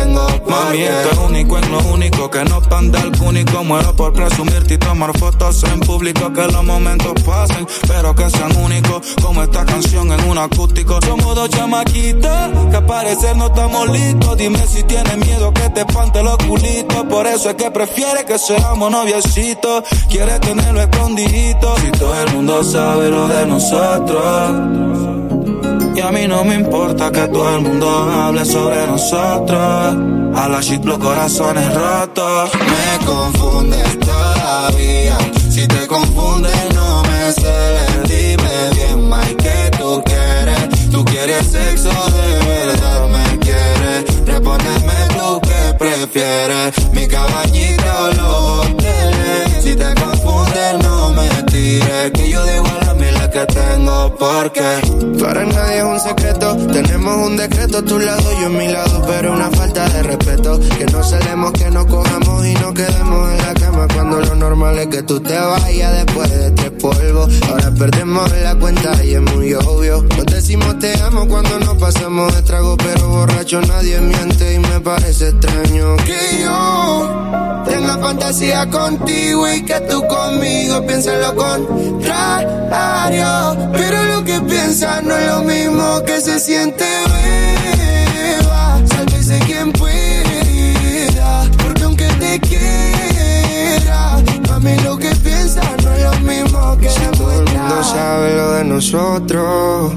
Mami, esto es único en lo único que no pan del único. Muero por presumirte y tomar fotos en público. Que los momentos pasen, pero que sean únicos. Como esta canción en un acústico. Somos dos chamaquitas que al parecer no estamos listos. Dime si tienes miedo que te espante los culitos. Por eso es que prefiere que seamos noviecitos. Quiere tenerlo escondidito. Si todo el mundo sabe lo de nosotros. Y a mí no me importa que todo el mundo hable sobre nosotros. A la shit los corazones rotos. Me confundes todavía. Si te confundes, no me celes. Dime bien, Mike, que tú quieres. Tú quieres sexo de verdad, me quieres. Respóndeme tú que prefieres. Mi cabañita o los hoteles. Si te confundes, no me tires. Que yo digo que tengo porque Para nadie es un secreto. Tenemos un decreto, tu lado, yo en mi lado. Pero una falta de respeto. Que no celemos, que no cojamos y no quedemos en la cama. Cuando lo normal es que tú te vayas después de tres polvos. Ahora perdemos la cuenta y es muy obvio. Nos decimos te amo cuando nos pasamos de trago. Pero borracho nadie miente y me parece extraño que yo tenga fantasía contigo y que tú conmigo pienses lo contrario. Pero lo que piensas no es lo mismo que se siente, beba. Sálvese quien pueda, porque aunque te quiera, mami, lo que piensas no es lo mismo que si todo el mundo sabe lo de nosotros.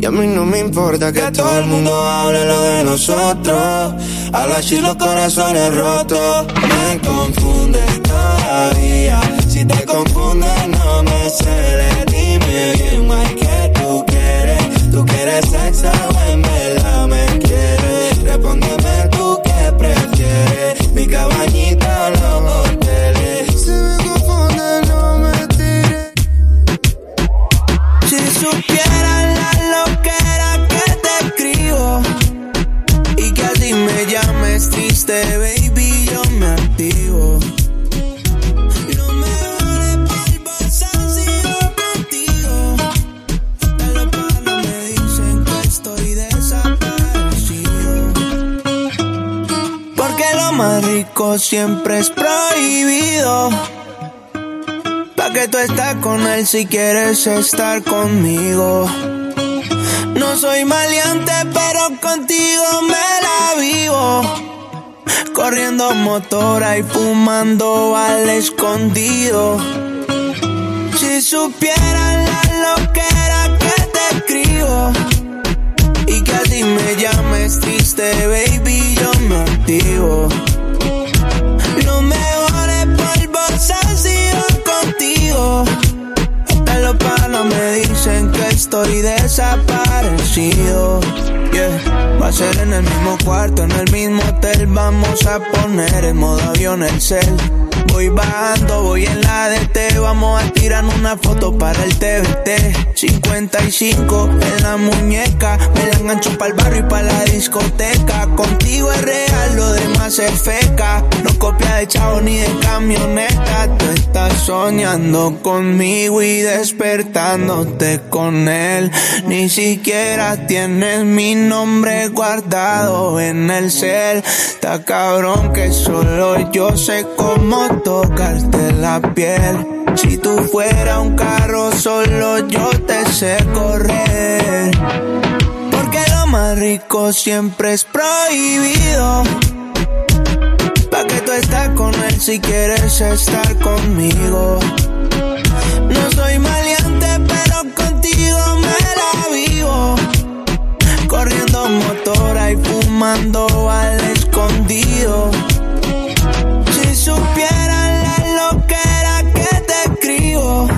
Y a mí no me importa que, todo el mundo hable lo de nosotros. A la shit los corazones rotos. Me confundes todavía. Si te confundes, no me celes. Dime bien, Mike, que tú quieres. Tú quieres sexo o en verdad me quieres. Respóndeme siempre es prohibido. Pa' que tú estás con él si quieres estar conmigo. No soy maleante, pero contigo me la vivo. Corriendo motora y fumando al escondido. Si supieran la loquera que te escribo. Y que así me llames triste, baby, yo me activo. Me dicen que estoy desaparecido. Va a ser en el mismo cuarto, en el mismo hotel. Vamos a poner en modo avión el cel. Voy bajando, voy en la DT. Vamos a tirar una foto para el TBT. 55 en la muñeca. Me la engancho para el barrio y para la discoteca. Contigo es real, lo demás es feca. No copia de chavo ni de camioneta. Tú estás soñando conmigo y despertándote con él. Ni siquiera tienes mi nombre guardado en el cel. Está cabrón que solo yo sé cómo tocarte la piel. Si tú fuera un carro, solo yo te sé correr. Porque lo más rico siempre es prohibido. Pa' que tú estás con él si quieres estar conmigo. No soy maleante, fumando al escondido. Si supieran la loquera que te escribo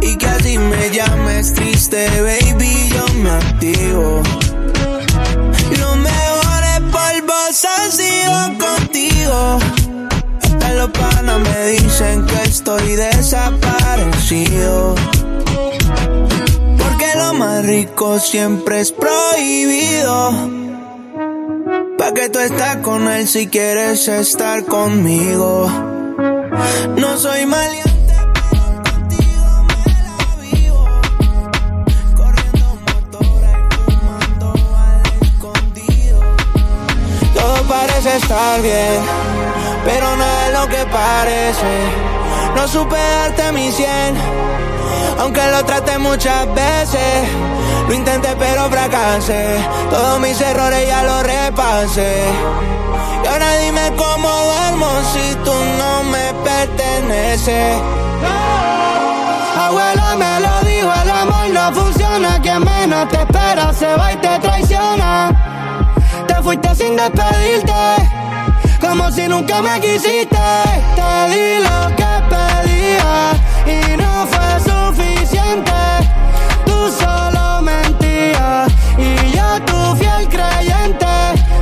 y que así me llames triste, baby, yo me activo. Lo mejor es polvos han sido contigo. Hasta los panas me dicen que estoy desaparecido. Porque lo más rico siempre es prohibido. Pa' que tú estás con él si quieres estar conmigo. No soy maleante. parece estar bien, pero nada es lo que parece. No supe darte mi cien, aunque lo traté muchas veces. Lo intenté pero fracasé, todos mis errores ya los repasé. Y ahora dime cómo duermo si tú no me perteneces. Abuela me lo dijo, el amor no funciona, quien menos te espera se va y te traiciona. Te fuiste sin despedirte, como si nunca me quisiste. Te di lo que pedía y no fue suficiente. Y yo tu fiel creyente.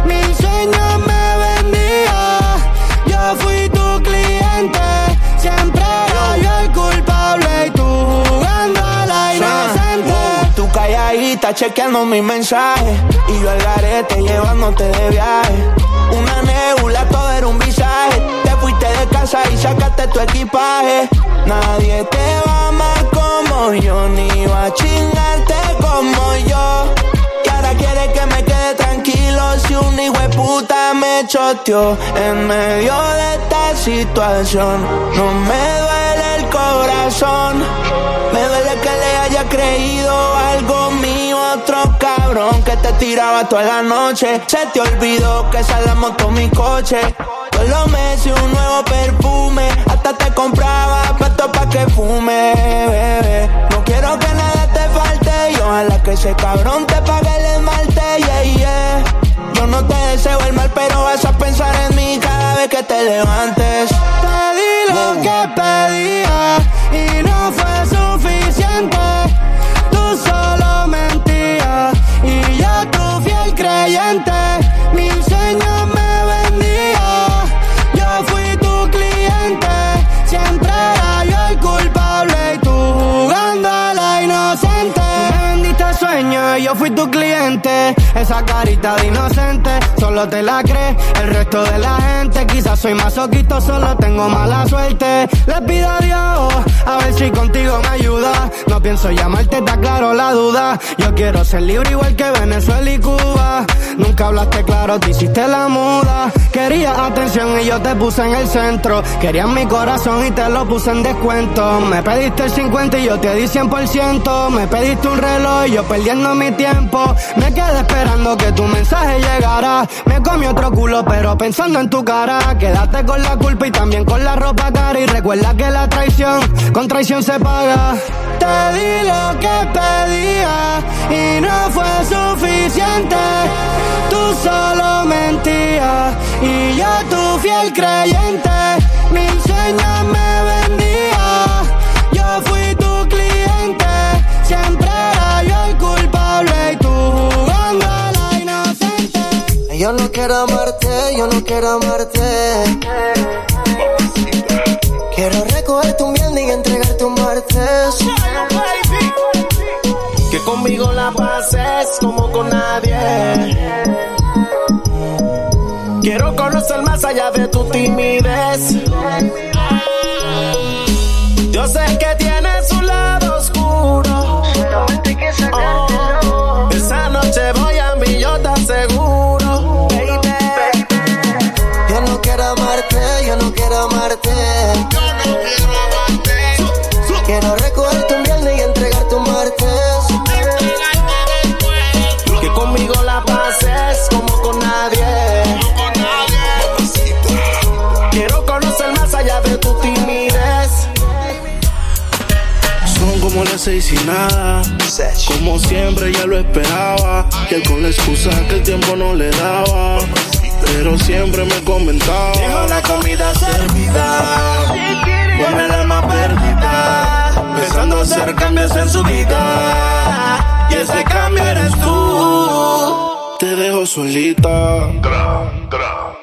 Mis sueños me vendía, yo fui tu cliente. Siempre era yo el culpable y tú jugando a la inocente. Tú calladita chequeando mis mensajes y yo al garete llevándote de viaje. Una nebula, todo era un visaje. Te fuiste de casa y sacaste tu equipaje. Nadie te va a amar como yo, ni va a chingarte como yo. Quiere que me quede tranquilo si un hijo de puta me choteó en medio de esta situación. No me duele el corazón, me duele que le haya creído algo mío otro cabrón que te tiraba toda la noche. Se te olvidó que la moto mi coche. Todos los meses un nuevo perfume, hasta te compraba puesto pa' que fume, bebé. No quiero que nada y ojalá que ese cabrón te pague el esmalte, yeah, yeah. Yo no te deseo el mal, pero vas a pensar en mí cada vez que te levantes. Te di lo que pedía y no fue suficiente. Tú solo mentías y yo tu fiel creyente. Mis sueños me y yo fui tu cliente. Esa carita de inocente, solo te la crees el resto de la gente. Quizás soy masoquito, solo tengo mala suerte. Le pido a Dios a ver si contigo me ayuda. No pienso llamarte, está claro la duda. Yo quiero ser libre igual que Venezuela y Cuba. Nunca hablaste claro, te hiciste la muda. Querías atención y yo te puse en el centro. Querías mi corazón y te lo puse en descuento. Me pediste el 50 y yo te di 100%. Me pediste un reloj y yo perdiendo mi tiempo. Me quedé esperando que tu mensaje llegara. Me comí otro culo, pero pensando en tu cara. Quédate con la culpa y también con la ropa cara. Y recuerda que la traición, con traición se paga. Te di lo que pedía y no fue suficiente. Tú solo mentías y yo tu fiel creyente. Quiero amarte, yo no quiero amarte. Quiero recoger tu miel y entregar tu martes. Que conmigo la pases como con nadie. Quiero conocer más allá de tu timidez. Y nada. Como siempre ya lo esperaba. Que con la excusa que el tiempo no le daba. Pero siempre me comentaba. Dejo la comida servida. Con el alma perdida. Pensando hacer cambios en su vida. Y ese cambio eres tú. Te dejo solita.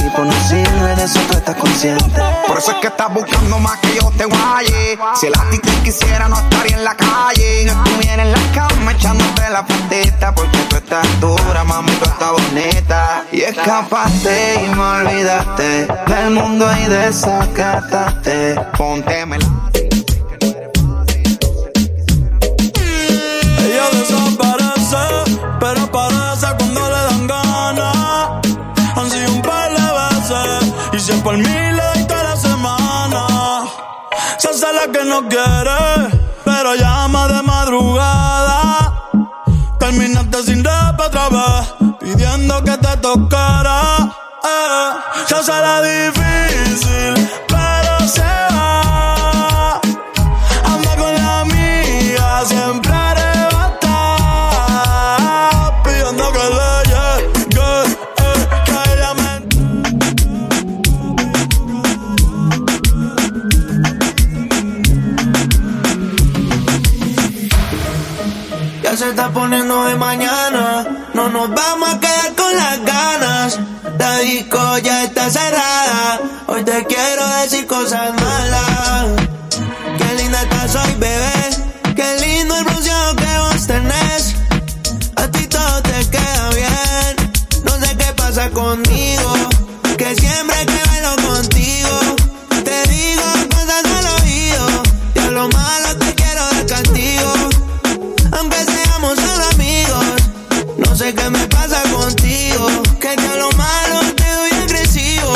Tipo no sirve, de eso tú estás consciente. Por eso es que estás buscando más que yo te guaye. Si el actitud quisiera no estaría en la calle. No estuviera en la cama echándote la patita. Porque tú estás dura, mami, tú estás bonita. Y escapaste y me olvidaste del mundo y desacataste. Ella desaparece, y por mí le toda la semana. Se hace la que no quiere, pero llama de madrugada. Terminaste sin rap otra vez, pidiendo que te tocara. Eh, se la difícil, pero se va. Poniendo de mañana. No nos vamos a quedar con las ganas. La disco ya está cerrada. Hoy te quiero decir cosas malas. Qué linda estás hoy, bebé. Qué lindo el bronceado que vos tenés. A ti todo te queda bien. No sé qué pasa conmigo. Me pasa contigo. Que de lo malo te doy agresivo.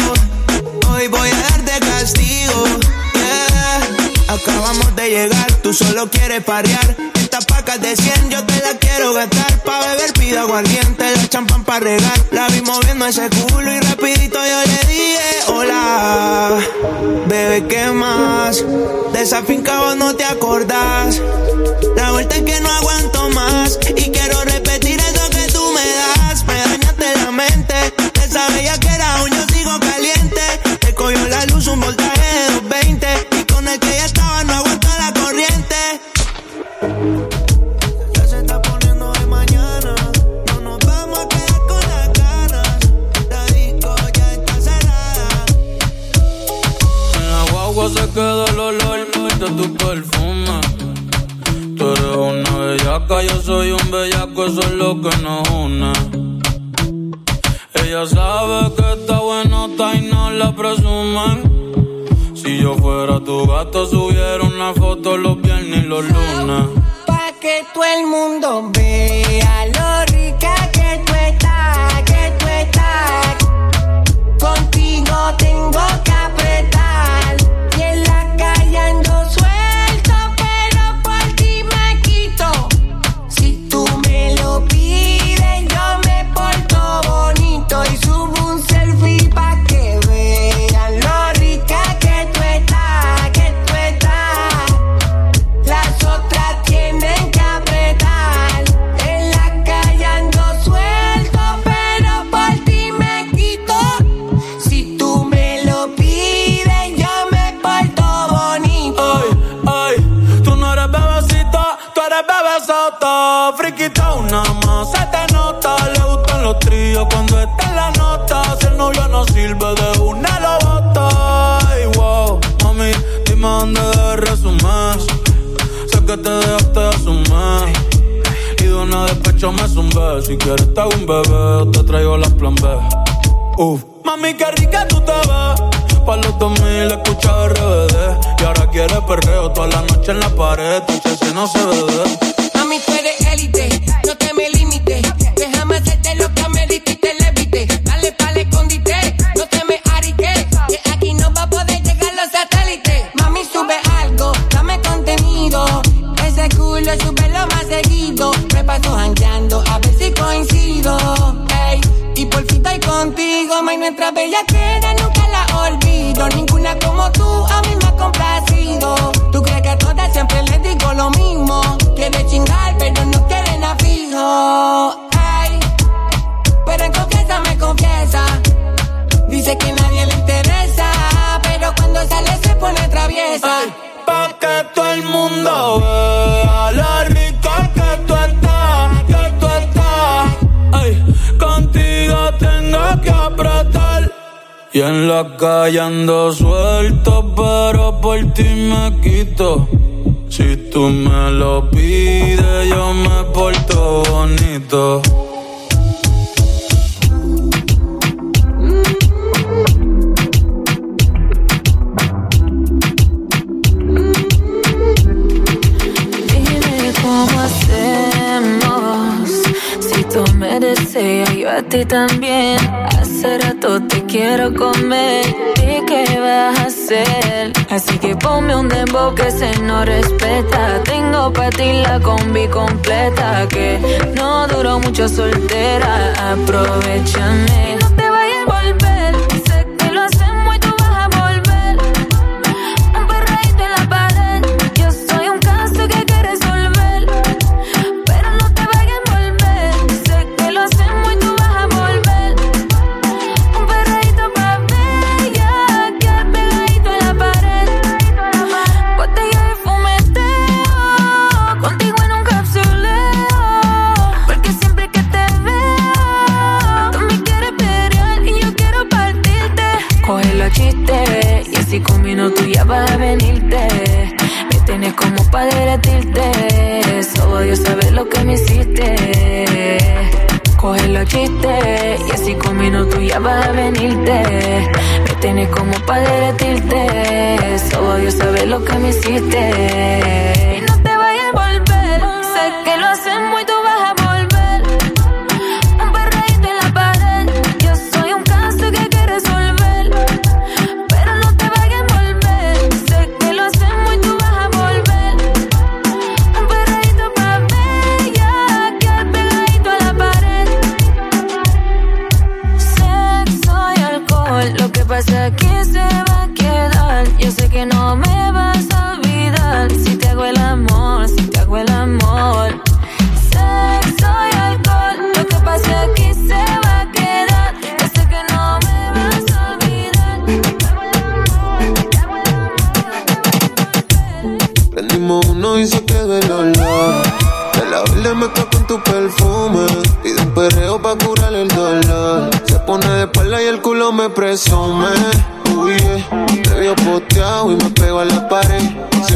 Hoy voy a darte castigo. Yeah. Acabamos de llegar, tú solo quieres parear. Estas pacas de 100 yo te la quiero gastar. Pa' beber pido aguardiente, la champán pa' regar. La vi moviendo ese culo y rapidito yo le dije hola. Bebé, ¿qué más? De esa finca vos no te acordás. La vuelta es que no aguanto más y quiero te sabía que era un yo sigo caliente. Te cogió la luz un voltaje de 220 y con el que ya estaba no aguanta la corriente. Se queda el olor de tu perfume. Tú eres una bellaca, yo soy un bellaco, eso es lo que nos une. Ella sabe que está buenota y no la presumen. Si yo fuera tu gato, subiera una foto los viernes y los lunes. Pa' que todo el mundo vea lo rica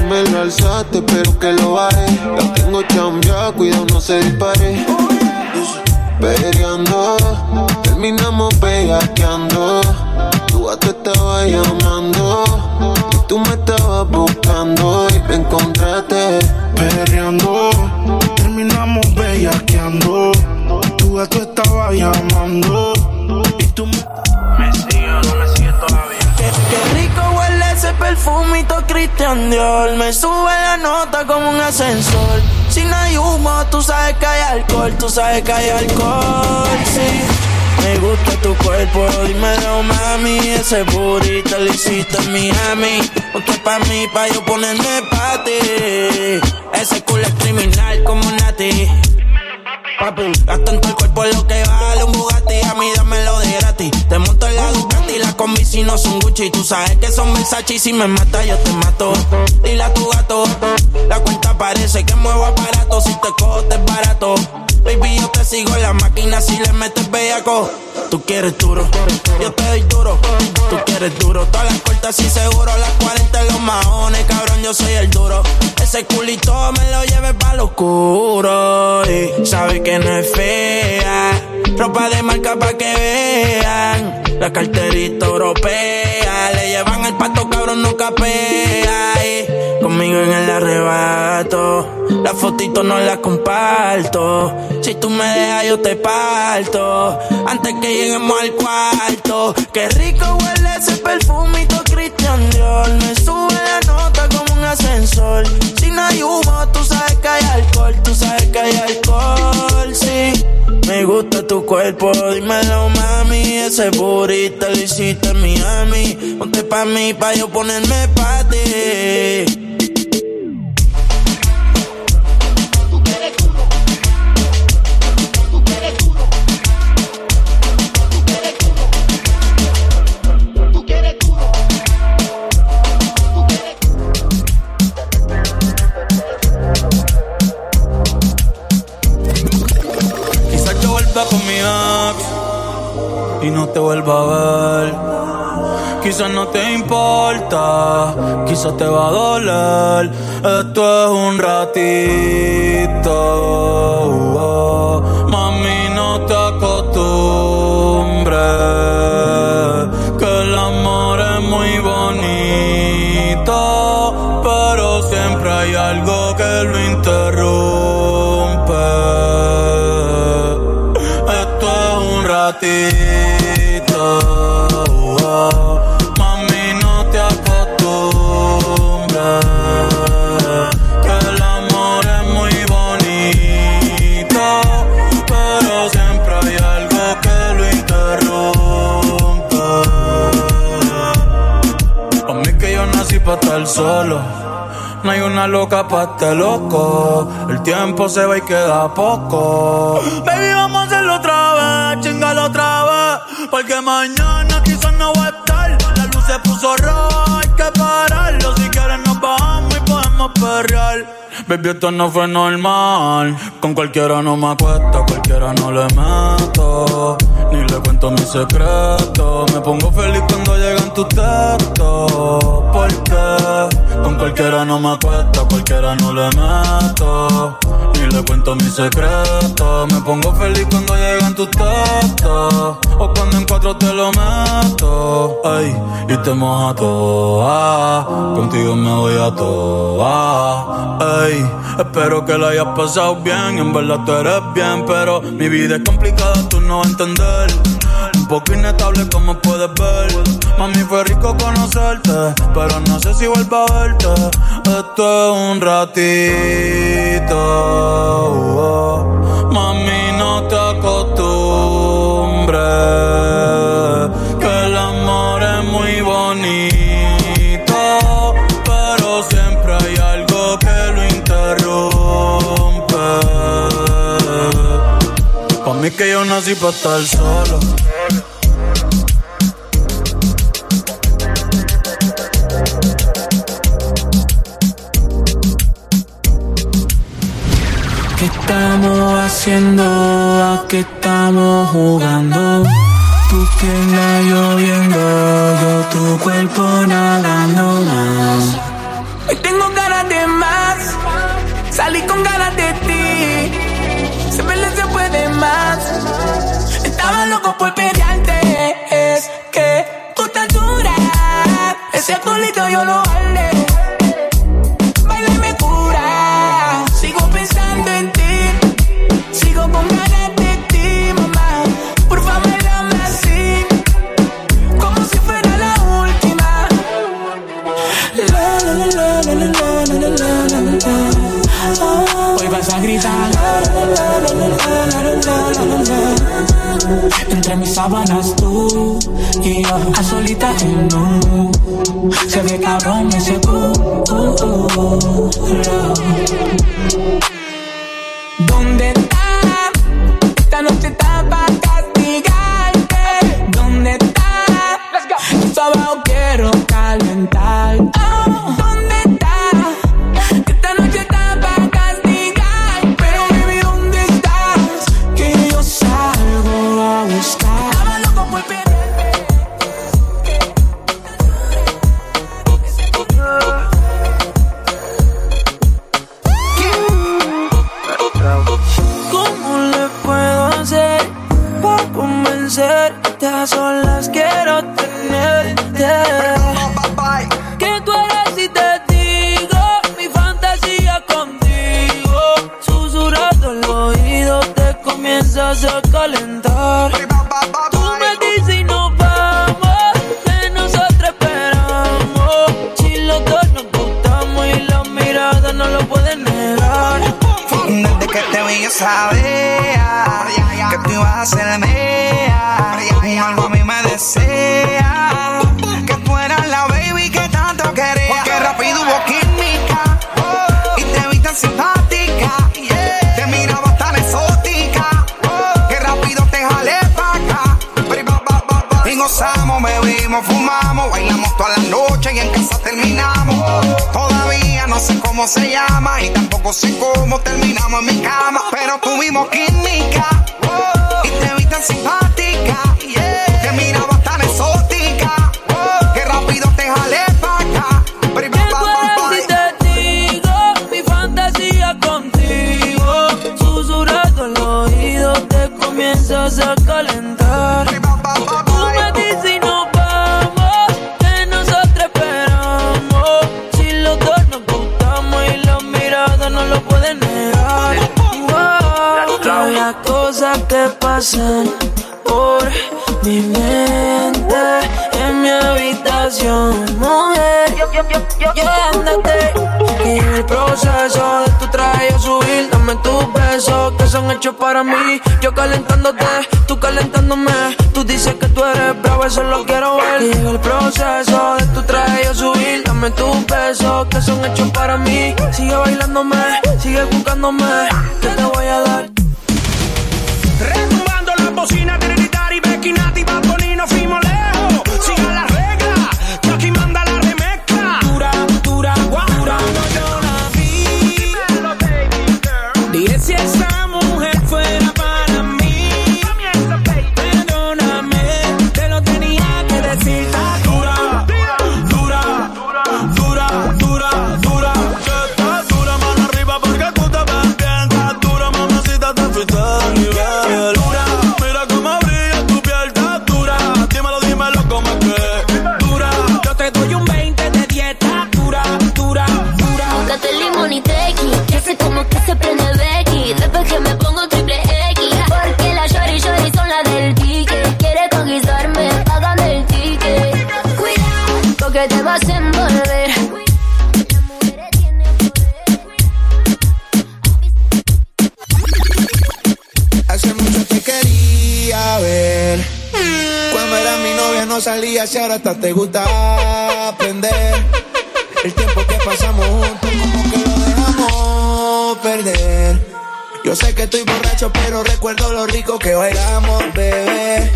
me lo alzaste, pero que lo baje. La tengo chambeada, cuidado, no se dispare. Peleando, terminamos bellaqueando. Tu gato estaba llamando. Y tú me estabas buscando y me encontraste. Perreando, terminamos bellaqueando. Tu gato estaba llamando. Perfumito Christian Dior. Me sube la nota como un ascensor. Si no hay humo, tú sabes que hay alcohol. Tú sabes que hay alcohol, sí. Me gusta tu cuerpo, dímelo mami Ese burrito lo hiciste en Miami Porque pa' mí, pa' yo ponerme pa' ti Ese culo es criminal como Nati Papi, en tu cuerpo lo que vale un Bugatti A mí dámelo de gratis. Te monto en la Ducati La combi si no son Gucci. Tú sabes que son Versace y si me mata yo te mato. Dile a tu gato La cuenta parece que muevo aparato Si te cojo te es barato Baby, yo te sigo en la máquina si le metes bellaco. Tú quieres duro, yo te doy duro. Tú quieres duro, todas las cortas y seguro. Las 40 en los maones, cabrón, yo soy el duro. Ese culito me lo lleve pa' lo oscuro. Y sabe que no es fea. Ropa de marca pa' que vean. La carterita europea. Le llevan el pato, cabrón, no capea. Y conmigo en el arrebato. La fotito no la comparto. Si tú me dejas, yo te parto. Antes que lleguemos al cuarto. Qué rico huele ese perfumito Christian Dior. Me sube la nota como ascensor. Si no hay humo, tú sabes que hay alcohol. Tú sabes que hay alcohol, sí. Me gusta tu cuerpo, dímelo mami. Ese burrito lo hiciste en Miami. Ponte pa' mí, pa' yo ponerme pa' ti. Y no te vuelva a ver. Quizás no te importa, quizás te va a doler. Esto es un ratito. Mami, no te acostumbres. Solo. No hay una loca pa' este loco. El tiempo se va y queda poco. Baby, vamos a hacerlo otra vez, chingalo otra vez. Porque mañana quizás no va a estar. La luz se puso roja, hay que pararlo. Si quieres nos bajamos y podemos perrear. Baby, esto no fue normal. Con cualquiera no me acuesto, cualquiera no le meto. Ni le cuento mis secretos. Me pongo feliz cuando llegan tus textos. Porque con cualquiera no me acuesto, cualquiera no le meto. Ni le cuento mis secretos. Me pongo feliz cuando llegan tus textos. O cuando en cuatro te lo meto. Ay, y te moja toda. Contigo me voy a toa. Ay, espero que la hayas pasado bien. En verdad tú eres bien, pero mi vida es complicada, tú no vas a entender. Poco inestable como puedes ver. Mami, fue rico conocerte, pero no sé si vuelvo a verte. Esto es un ratito. Mami, no te acostumbres. Que el amor es muy bonito. Pero siempre hay algo que lo interrumpe. Pa' mí que yo nací pa' estar solo. Haciendo? ¿A qué estamos jugando? Tu pierna lloviendo, yo tu cuerpo nadando más. Hoy tengo ganas de más, salí con ganas de ti. Se le se puede más. Estaba loco por pelearte, that you. Dura, dura, dura. Date limón y tequi, que hace como que se prende Becky. Después que me pongo triple X, porque la shorty shorty son la del ticket. Quiere conquistarme, pagan el ticket. Cuidado, porque te vas a envolver. Hace mucho te quería ver. Cuando era mi novia no salía, si ahora hasta te gusta aprender. El tiempo que pasamos juntos, como que lo dejamos perder. Yo sé que estoy borracho, pero recuerdo lo rico que bailamos, bebé.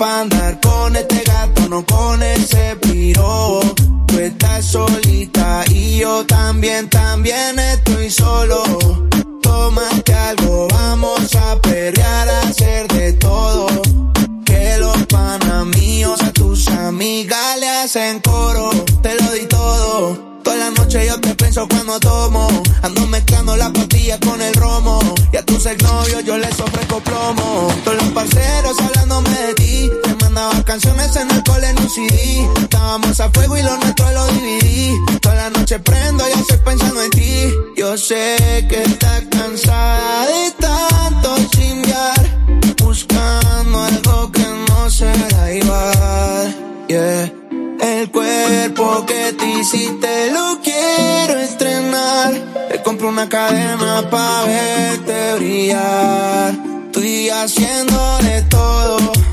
Pa' andar con este gato, no con ese piro. Tú estás solita y yo también, también estoy solo. Tómate algo, vamos a perrear, a hacer de todo. Que los panas míos a tus amigas le hacen coro. Te lo di todo. Toda la noche yo te pienso cuando tomo. Ando mezclando las pastillas con el romo. Y a tus exnovios yo les ofrezco plomo. Todos los parceros hablándome de canciones en el cole en un CD. Estábamos a fuego y lo nuestro lo dividí. Toda la noche prendo y estoy pensando en ti. Yo sé que estás cansada de tanto chingar. Buscando algo que no será igual. Yeah. El cuerpo que te hiciste lo quiero estrenar. Te compro una cadena pa' verte brillar. Estoy haciendo de todo.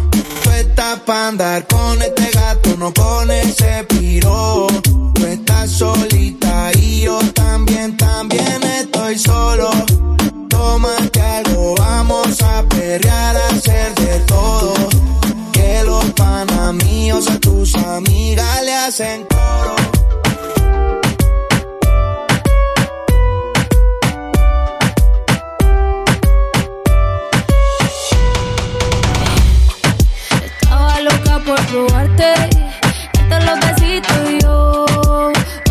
Estás pa' andar con este gato, no con ese piro. Tú estás solita y yo también, también estoy solo. Tómate algo, vamos a perrear, a hacer de todo. Que los panas míos a tus amigas le hacen coro. Probarte, darte los besitos y yo.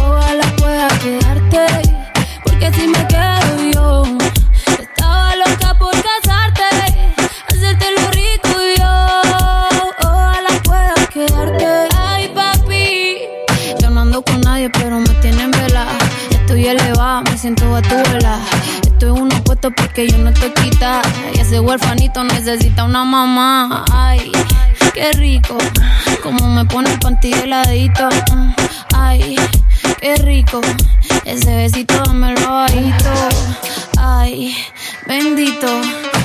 Ojalá pueda quedarte, porque si me quedo yo. Estaba loca por casarte, hacerte lo rico yo. Ojalá pueda quedarte. Ay, papi, yo no ando con nadie, pero me tienen vela. Estoy elevada, me siento a tu vela. Estoy uno puesto porque yo no te quita. Y ese huerfanito necesita una mamá. Ay, qué rico. Como me pone el panty heladito. Ay, qué rico. Ese besito dámelo bajito. Ay, bendito.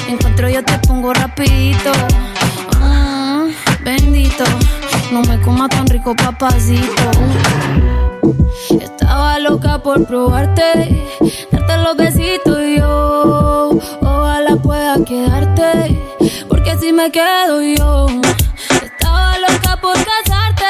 Encuentro yo te pongo rapidito. Mm, bendito. No me comas tan rico, papacito. Estaba loca por probarte, darte los besitos y yo. Ojalá pueda quedarte, si me quedo yo. Estaba loca por casarte,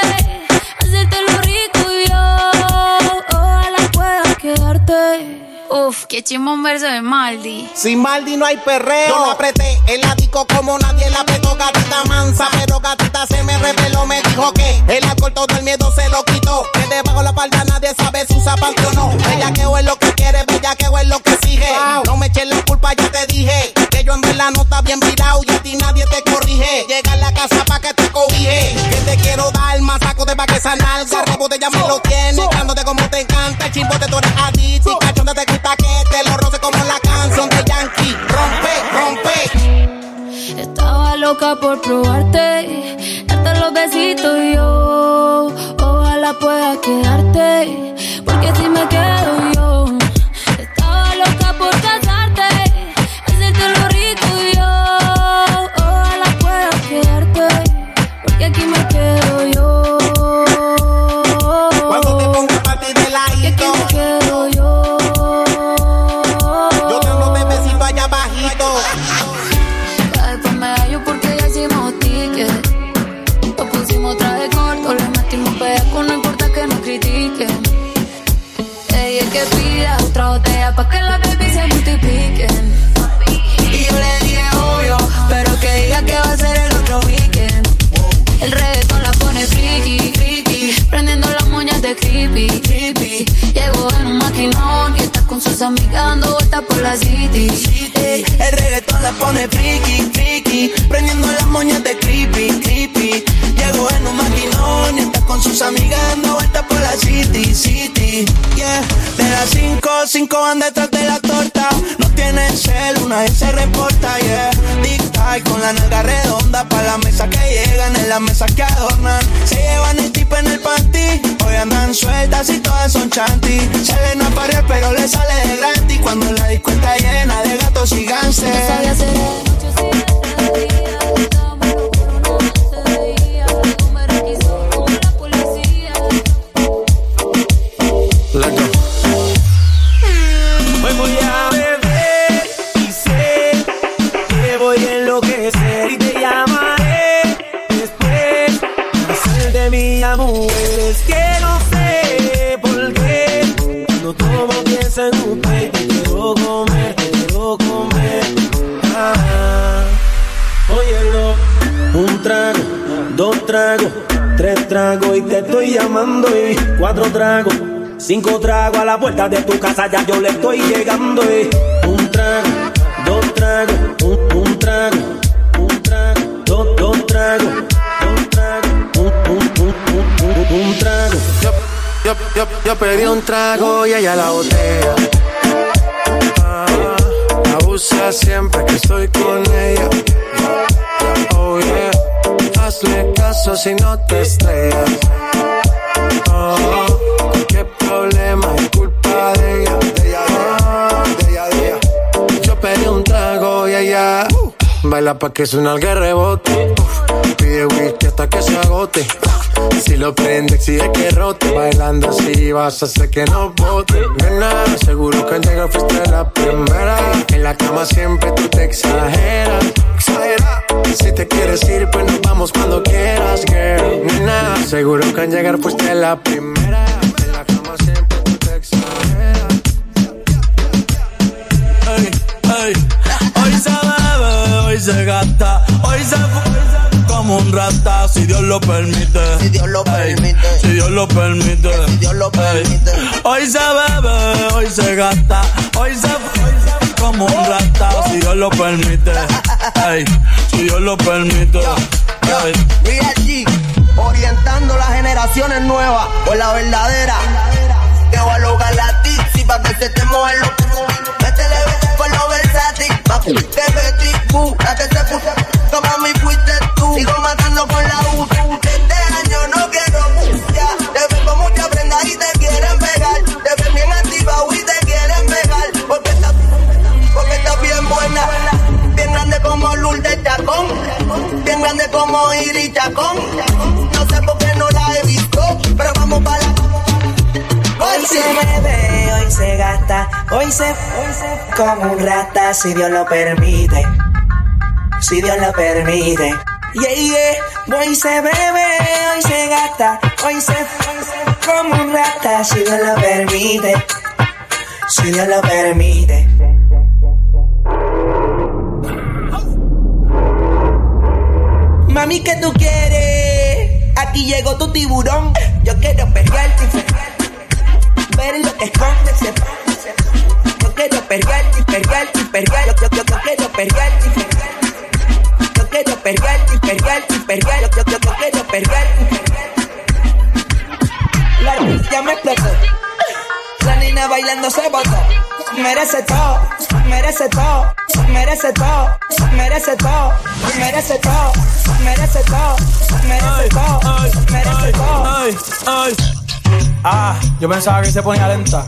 hacerte lo rico yo. Ojalá puedas quedarte. Uf, qué chimón verso de Maldi. Sin Maldi no hay perreo. Yo no apreté el ático como nadie la apretó, gatita mansa. Pero gatita se me reveló, me dijo que el alcohol todo el miedo se lo quitó. Que debajo la palda nadie sabe si usa parte o no. Bellaqueo es lo que quiere, bellaqueo es lo que exige. No me eches la culpa, ya te dije. Que yo en verdad no está bien virado y a ti nadie te corrige. Llega a la casa pa' que te cobije. Que te quiero dar más saco de pa' que esa nalga. Rebote ya me lo tienes. Dándote como te encanta. El chimbote tú eres adicto. Y cachonda te gusta que te lo roce como la canción de Yankee. Rompe, rompe. Estaba loca por probarte, darte los besitos y yo. Ojalá pueda quedarte, la puerta de tu casa, ya yo le estoy llegando. eh. Un trago, dos tragos, un, un trago, un trago, dos, dos tragos, dos tragos, un, un, un, un, trago. Yo, yo, yo, yo pedí un trago y ella la botella. Ah, abusa siempre que estoy con ella. Oh yeah, hazle caso si no te estrellas. Pa' que suena el rebote. Pide whisky hasta que se agote. Si lo prende, exige que rote. Bailando así vas a hacer que no bote. Nena, seguro que al llegar fuiste la primera. En la cama siempre tú te exageras. Exagera. Si te quieres ir, pues nos vamos cuando quieras, girl. Nena, seguro que al llegar fuiste la primera. Se gasta, hoy se fu- como un rata, si Dios lo permite. Si Dios lo permite. Si Dios lo permite. Si Dios lo permite. Hoy se bebe, hoy se gasta, hoy se fu- como un rata, si Dios lo permite. Ey, si Dios lo permite. Ey. Real G, orientando las generaciones nuevas por la verdadera. Que voy a lograr la tipsy pa' que se te muevan los Métele por lo versátil, papi. Que Betty Boo, la que se puso. Como mi fuiste tú. Sigo matando con la U. Este año no quiero ya. Te ven con mucha prenda y te quieren pegar. Te ven bien activado y te quieren pegar. Porque estás porque está bien buena. Bien grande como Lourdes Chacón. Bien grande como Iris Chacón. No sé por qué no la he visto, pero vamos para la. Se gasta, hoy se, hoy se como un rata si Dios lo permite. Si Dios lo permite. Yeah, yeah. Hoy se bebe, hoy se gasta, hoy se, hoy se como un rata si Dios lo permite. si Dios lo permite. Mami, ¿qué tú quieres? Aquí llegó tu tiburón. Yo quiero perrearte y ver lo que esconde. Yo quiero perrearte y perrear. Yo, yo, yo, yo quiero perrearte y Yo quiero perrearte y perrearte y perrear. Yo, yo, yo, yo quiero perrearte y La ya me explotó. La niña bailando se botó. Merece todo, merece todo, merece todo, merece todo, merece todo, merece todo, merece todo, merece todo. Ah, yo pensaba que se ponía lenta.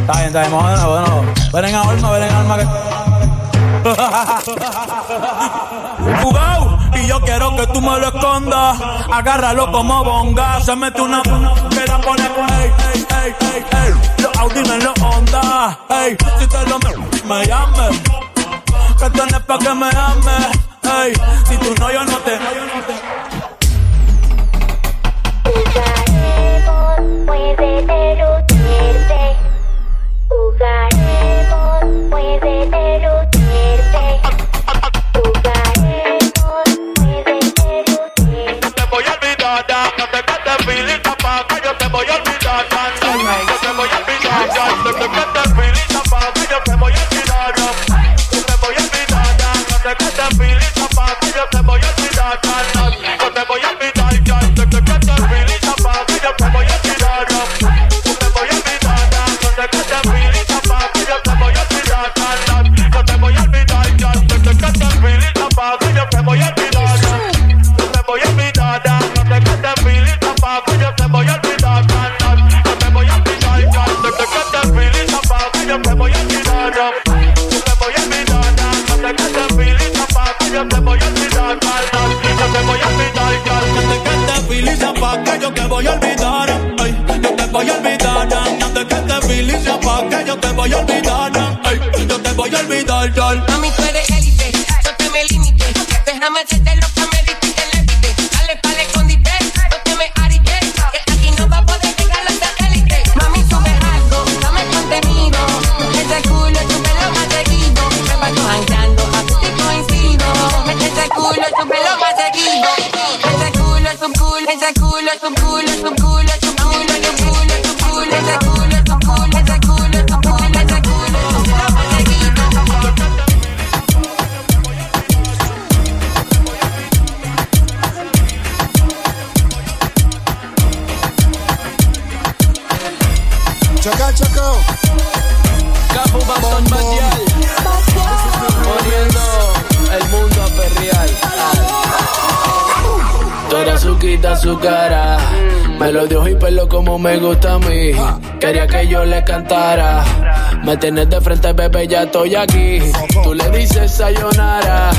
Está bien, está bien, vamos de nuevo, de nuevo. Ven en alma, ven en alma que. (laughs) Jugao, y yo quiero que tú me lo escondas. Agárralo como bonga. Se mete una que la pone con ey, ey, ey, ey, ey. Los Audi en los. Ey, si te lo me llames. Que tienes pa' que me ames. Ey, si tú no, yo no te. Puede derretirte. Jugaremos, puede derretirte. Jugaremos, puede derretirte. te voy a olvidar. No te quedes filita pa' que yo te voy a olvidar, ya. Yo te voy a olvidar. No te quedes filita pa' que yo te voy a olvidar. Yo te voy a olvidar. No te quedes filita pa' que yo te voy a olvidar, yo te voy a olvidar, ay. Yo te voy a olvidar, ya. Me lo dio y pelo como me gusta a mí. Quería que yo le cantara. Me tienes de frente, bebé, ya estoy aquí. Tú le dices sayonara.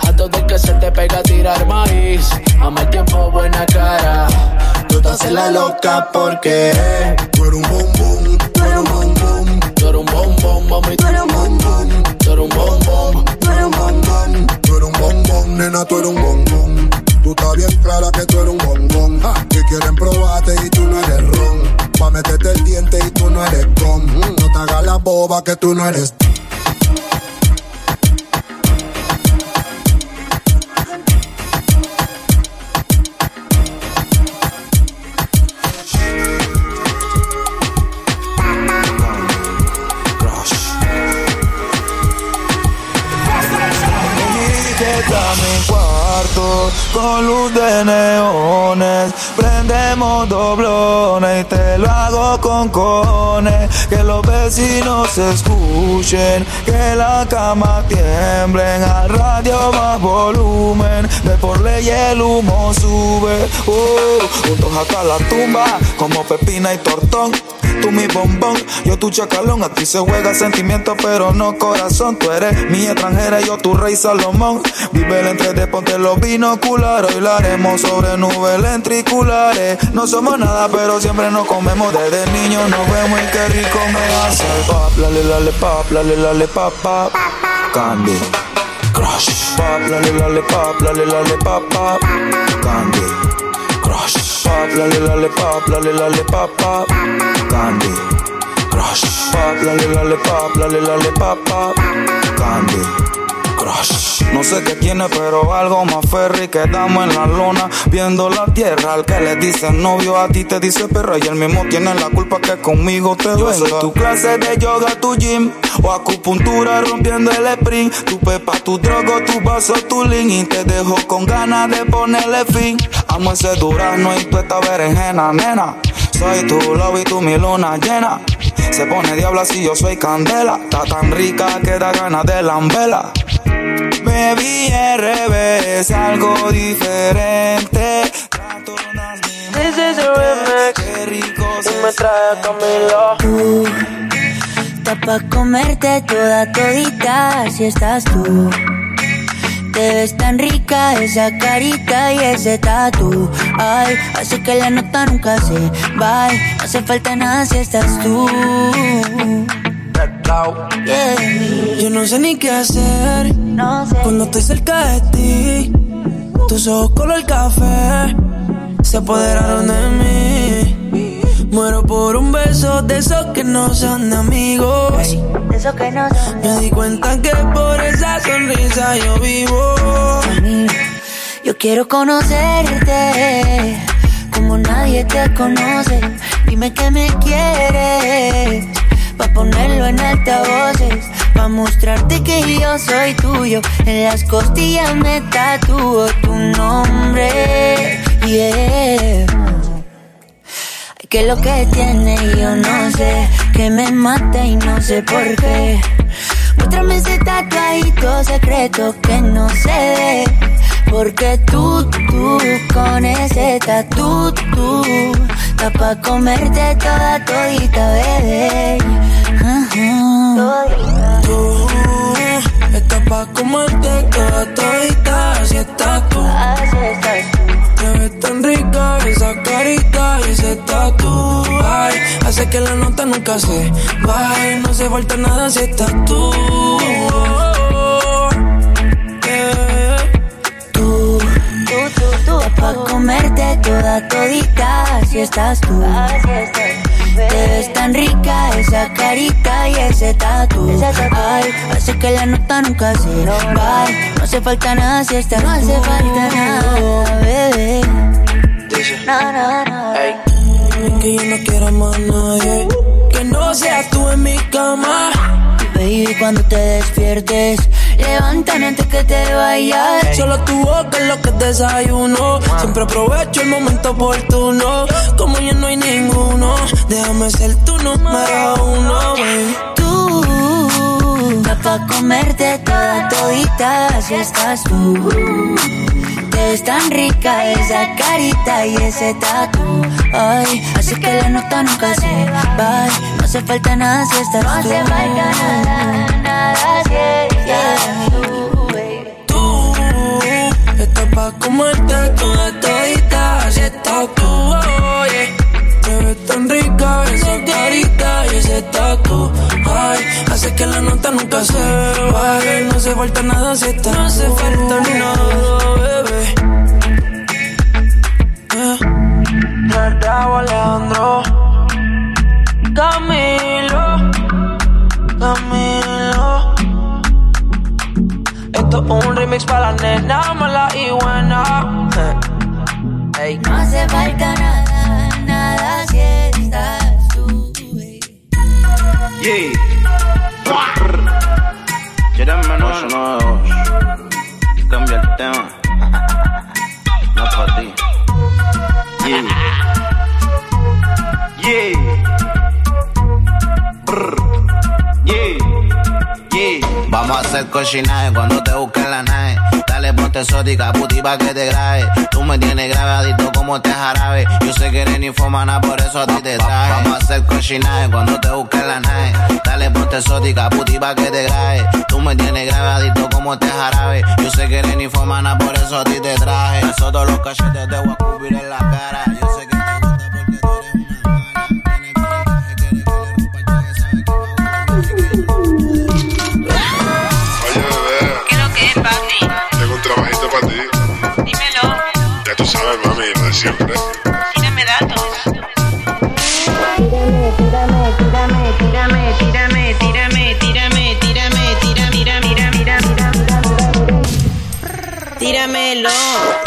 A todo el que se te pega a tirar maíz. A mal tiempo, buena cara. Tú te haces la loca porque Tú eres un bombón, que tú no eres. Vecinos escuchen, que la cama tiemblen. Al radio más volumen, de por ley el humo sube. Uh, juntos hasta la tumba, como pepina y tortón. Tú mi bombón, yo tu chacalón. A ti se juega sentimiento, pero no corazón. Tú eres mi extranjera, yo tu rey Salomón. Vive el entre de ponte los binoculares. Hoy haremos sobre nubes lentriculares. No somos nada, pero siempre nos comemos. Desde niños nos vemos y qué rico me hace pop. Lale, lale, pop, lale, lale, pop, pop. Candy. Crush. Pop, lale, lale, pop, lale, lale, pop, pop. Candy. Crush. Pop, lale, lale, pop, lale, lale, pop, pop. Candy. Crush. Pop, lale, lale, pop, lale, lale, pop, pop. Candy. Crush. No sé qué tiene, pero algo más ferry. Quedamos en la luna, viendo la tierra. Al que le dice novio, a ti te dice perra. Y el mismo tiene la culpa que conmigo te Yo soy tu clase de yoga, tu gym. O acupuntura rompiendo el sprint. Tu pepa, tu drogo, tu vaso, tu link. Y te dejo con ganas de ponerle fin. Amo ese durazno y tú esta berenjena, nena. Soy tu love y tú mi luna llena. Se pone diabla si yo soy candela. Está tan rica que da ganas de lambela. Baby, revés, algo diferente. This is a remix. Y me trae a Camilo. Tú, está pa' comerte toda todita si estás tú. Te ves tan rica esa carita y ese tatu. Ay, hace que la nota nunca se va. No hace falta nada si estás tú. Yeah. Yo no sé ni qué hacer cuando estoy cerca de ti. Tus ojos color café se apoderaron de mí. Muero por un beso de esos que no son de amigos. De esos que no son Me di cuenta que por esa sonrisa yo vivo. Yo quiero conocerte como nadie te conoce. Dime que me quieres pa ponerlo en altavoces, pa mostrarte que yo soy tuyo. En las costillas me tatúo tu nombre, yeah. Que lo que tiene yo no sé, que me mata y no sé por qué. Muéstrame ese tatuadito secreto que no ve. Porque tú, tú, con ese tatu, tú, está pa' comerte toda todita, bebé. Tú estás pa' comerte toda todita, así estás tú. Te ves tan rica esa carita y ese tatu. Ay, hace que la nota nunca se vaya. No se falta nada si estás tú. Pa' comerte toda todita, si estás tú. Te ves tan rica esa carita y ese tatu. Ay, hace que la nota nunca se va. No hace falta nada si estás No hace falta nada, bebé. No, no, no. Es que yo no quiero más nadie que no seas tú en mi cama. Baby, cuando te despiertes, levántame antes que te vayas. Solo tu boca es lo que desayuno. Siempre aprovecho el momento oportuno. Como ya no hay ninguno, déjame ser tu número uno, baby. Tú, pa' comerte toda todita, si estás tú. Ves tan rica esa carita y ese tatu. Ay, así que la nota nunca se va. No hace falta nada si estás tú. No hace falta nada, nada si estás tú, baby. Tú estás pa' comerte hace que la nota nunca se baje. No hace falta nada si estás No hace falta nada, bebé. Eh. Verdad, Alejandro. Camilo. Camilo. Esto es un remix para la nena mala y buena. Ey. No hace falta nada, nada si estás tú, baby. Yeah. ¿Quieres menos? No, cambia el tema. no para ti. Yeah. Yeah. A hacer cochinaje cuando te busquen la nave. Dale ponte exótica, puti pa' que te grabe. Tú me tienes grabadito como te jarabe. Yo sé que eres ninfomana, por eso a ti te traje. Vamos a hacer cochinaje cuando te busquen la nave. Dale ponte exótica, puti pa' que te grabe. Tú me tienes grabadito como te jarabe. Yo sé que eres ninfomana, por eso a ti te traje. Eso todos los cachetes te voy a cubrir en la cara. Yo sé que tú sabes, mami, siempre. Tírame datos. Tírame, tírame, tírame, tírame, tírame, tírame, tírame, tírame, tírame, tírame, tírame, tírame, tírame, tírame,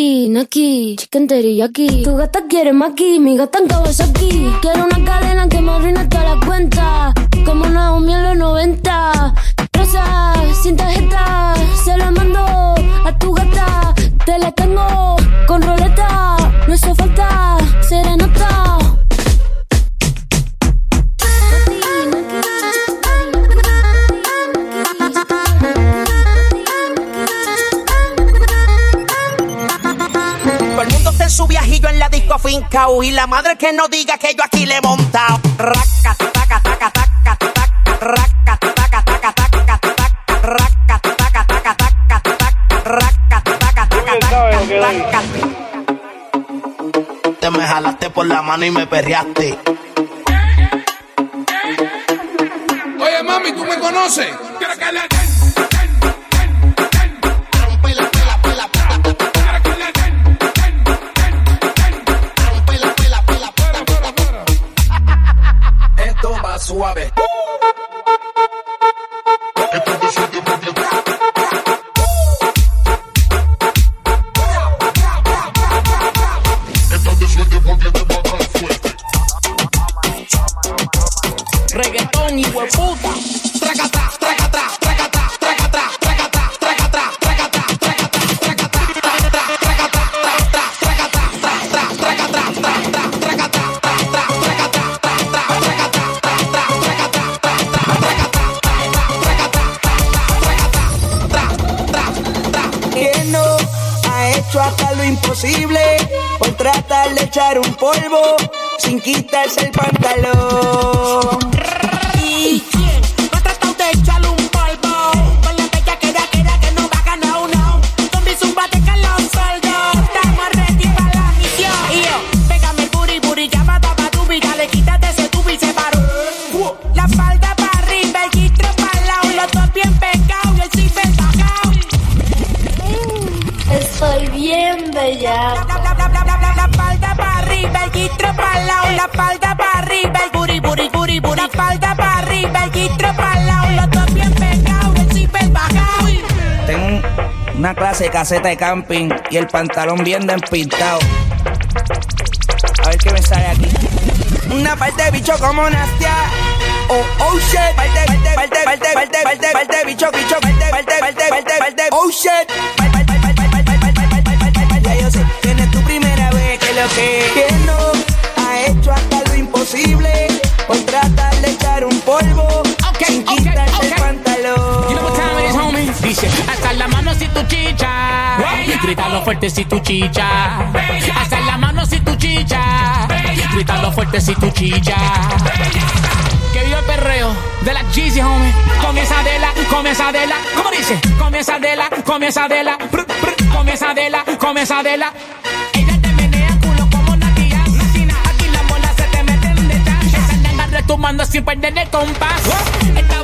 Tati, Naki, chicken teriyaki. Tu gata quiere maki, mi gata en Kawasaki. Quiero una cadena que me arruine toda la cuenta. Como Naomi en los 90. Rosa, sin tarjeta, se la mando a tu gata. Te la tengo con roleta, no hizo falta serenata. En su viajillo en la disco fincao y la madre que no diga que yo aquí le he montado. Raca, taca, taca, taca, taca, raca, taca, taca, taca, taca, raca, taca, taca, taca, taca, raca, taca, taca, taca, taca. Te me jalaste por la mano y me perreaste. Oye, mami, ¿tú me conoces? Quiero que le suave. Imposible por tratar de echar un polvo sin quitarse el pantalón. caseta de camping y el pantalón bien despintado. A ver qué me sale aquí. Una parte de bicho como Nastia. Oh, oh shit. Parte, parte, parte, parte, parte, parte, parte, bicho, bicho, parte, parte, parte, parte, parte, oh shit. Ya yo sé que tu primera vez que lo que no ha hecho hasta lo imposible. Tu chicha. Grítalo fuerte si tu chicha. Hasta la mano si tu chicha. Grítalo fuerte si tu chicha. Que viva el perreo de la Jeezy, homie. Comienza de la, comienza de la. ¿Cómo dice? Comienza de la, comienza de la. Comienza de la, comienza de la. Ella te menea culo como Natia. Natina, aquí las bolas se te meten de chan. Esa nanga retumbando sin perder el compás. Está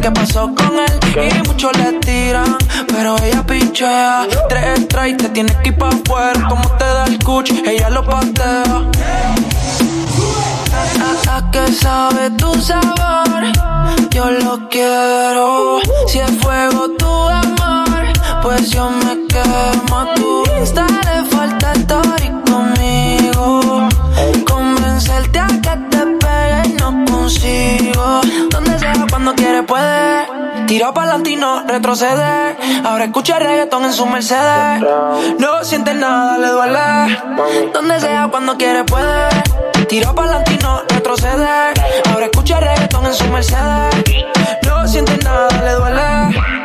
qué pasó con él. Y muchos le tiran, pero ella pinchea. Tres strikes, te tienes que ir pa' afuera. Como te da el cuch, ella lo patea. A, a, a que sabe tu sabor, yo lo quiero. Si es fuego tu amor, pues yo me quemo. Tu insta le falta story consigo. Donde sea, cuando quiere, puede. Tiro para y no retrocede. Ahora escucha reggaetón en su Mercedes. No siente nada, le duele. Donde sea, cuando quiere, puede. Tiro para retrocede. Ahora escucha reggaetón en su Mercedes. No siente nada, le duele.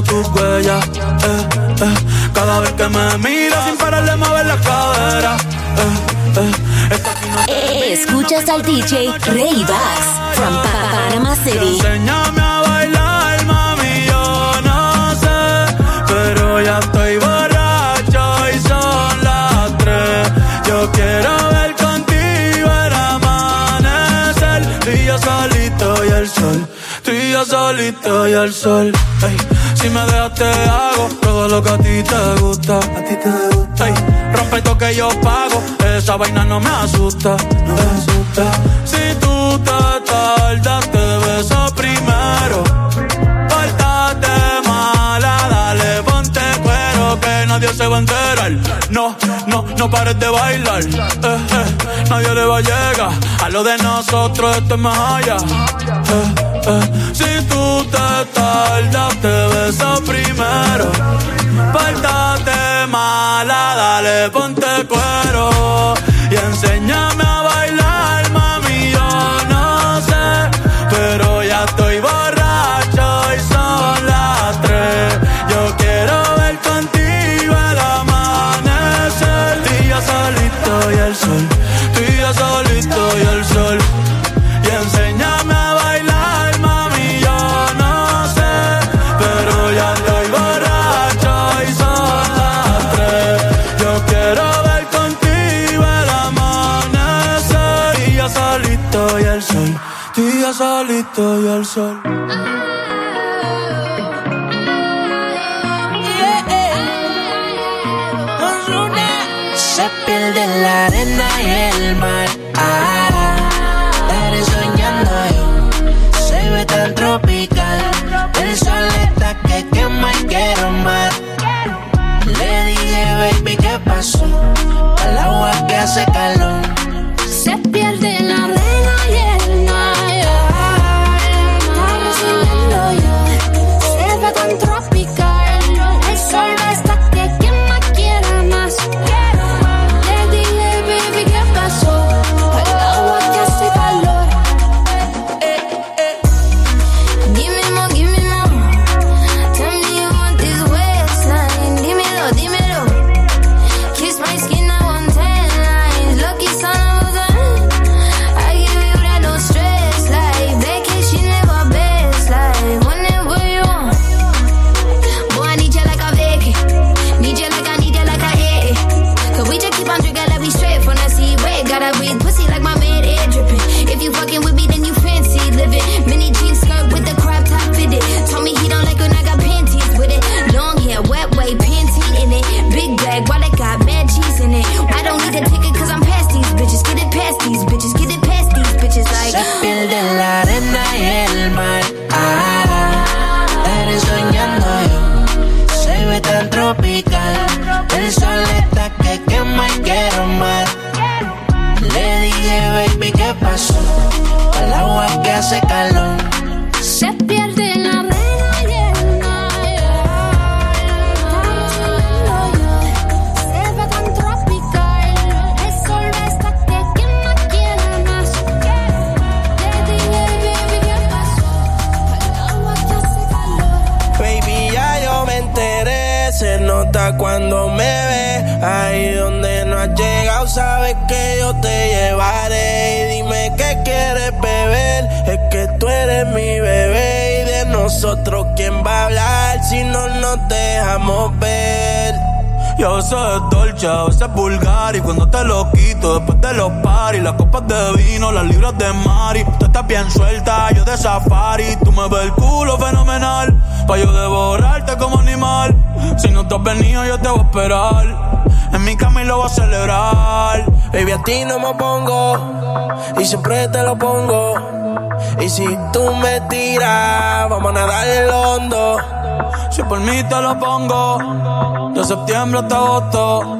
Estás dejando asusta, no me asusta. Si tú te tardas, te beso primero. Pórtate mala, dale, ponte cuero, que nadie se va a enterar. No, no, no pares de bailar. Eh, eh, nadie le va a llegar. A lo de nosotros esto es más allá. Eh, si tú te tardas, te beso primero. Pórtate mala, dale, ponte cuero al al agua que hace calor. de Mari. Tú estás bien suelta, yo de safari. Tú me ves el culo fenomenal. Pa' yo devorarte como animal. Si no te has venido, yo te voy a esperar. En mi camino lo voy a celebrar. Baby, a ti no me pongo. Y siempre te lo pongo. Y si tú me tiras, vamos a nadar el hondo. Si por mí te lo pongo. De septiembre hasta agosto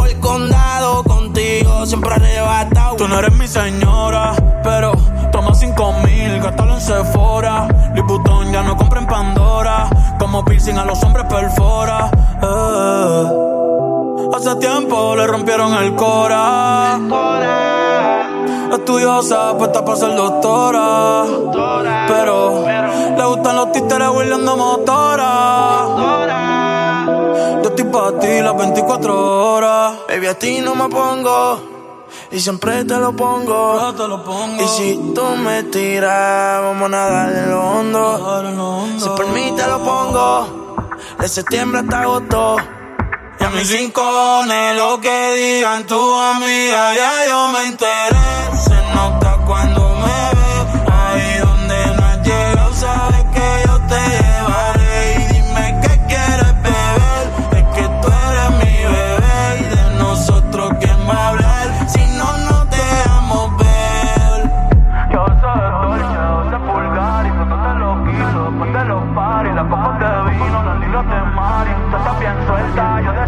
todo, siempre arrebatado. Tú no eres mi señora, pero toma cinco mil, gastalo en Sephora. Liputón ya no compra en Pandora, como piercing a los hombres perfora. Eh. Hace tiempo le rompieron el cora. El cora. Estudiosa, puesta para ser doctora. pero, le gustan los títeres huirleando motor para ti las 24 horas. Baby, a ti no me pongo. Y siempre te lo pongo. Yo te lo pongo. Y si tú me tiras, vamos a nadar en lo hondo. Si por mí te lo pongo. De septiembre hasta agosto. Y a mis rincones, lo que digan tu amiga, ya yo me enteré. Se no desire.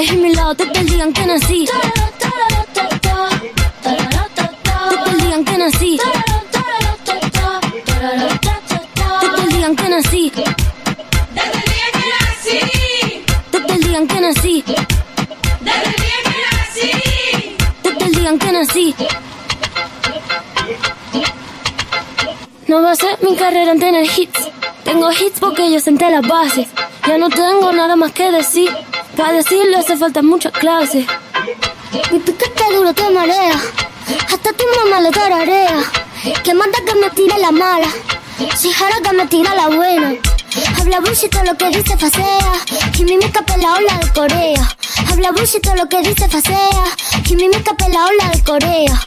es en mi lado, te el digan que nací. Te el digan que nací. Te el digan que nací. Te el digan que nací. Te el digan que nací. No va a ser mi carrera en tener hits. Tengo hits porque yo senté las bases. Ya no tengo nada más que decir. Para decirlo hace falta muchas clases. Mi pica está duro, te marea. Hasta tu mamá le tararea. Que manda que me tire la mala. Si jara que me tira la buena. Habla bullshit todo lo que dice facea. Jimmy me escapa la ola de Corea. Habla bullshit todo lo que dice facea. Jimmy me escapa la ola de Corea.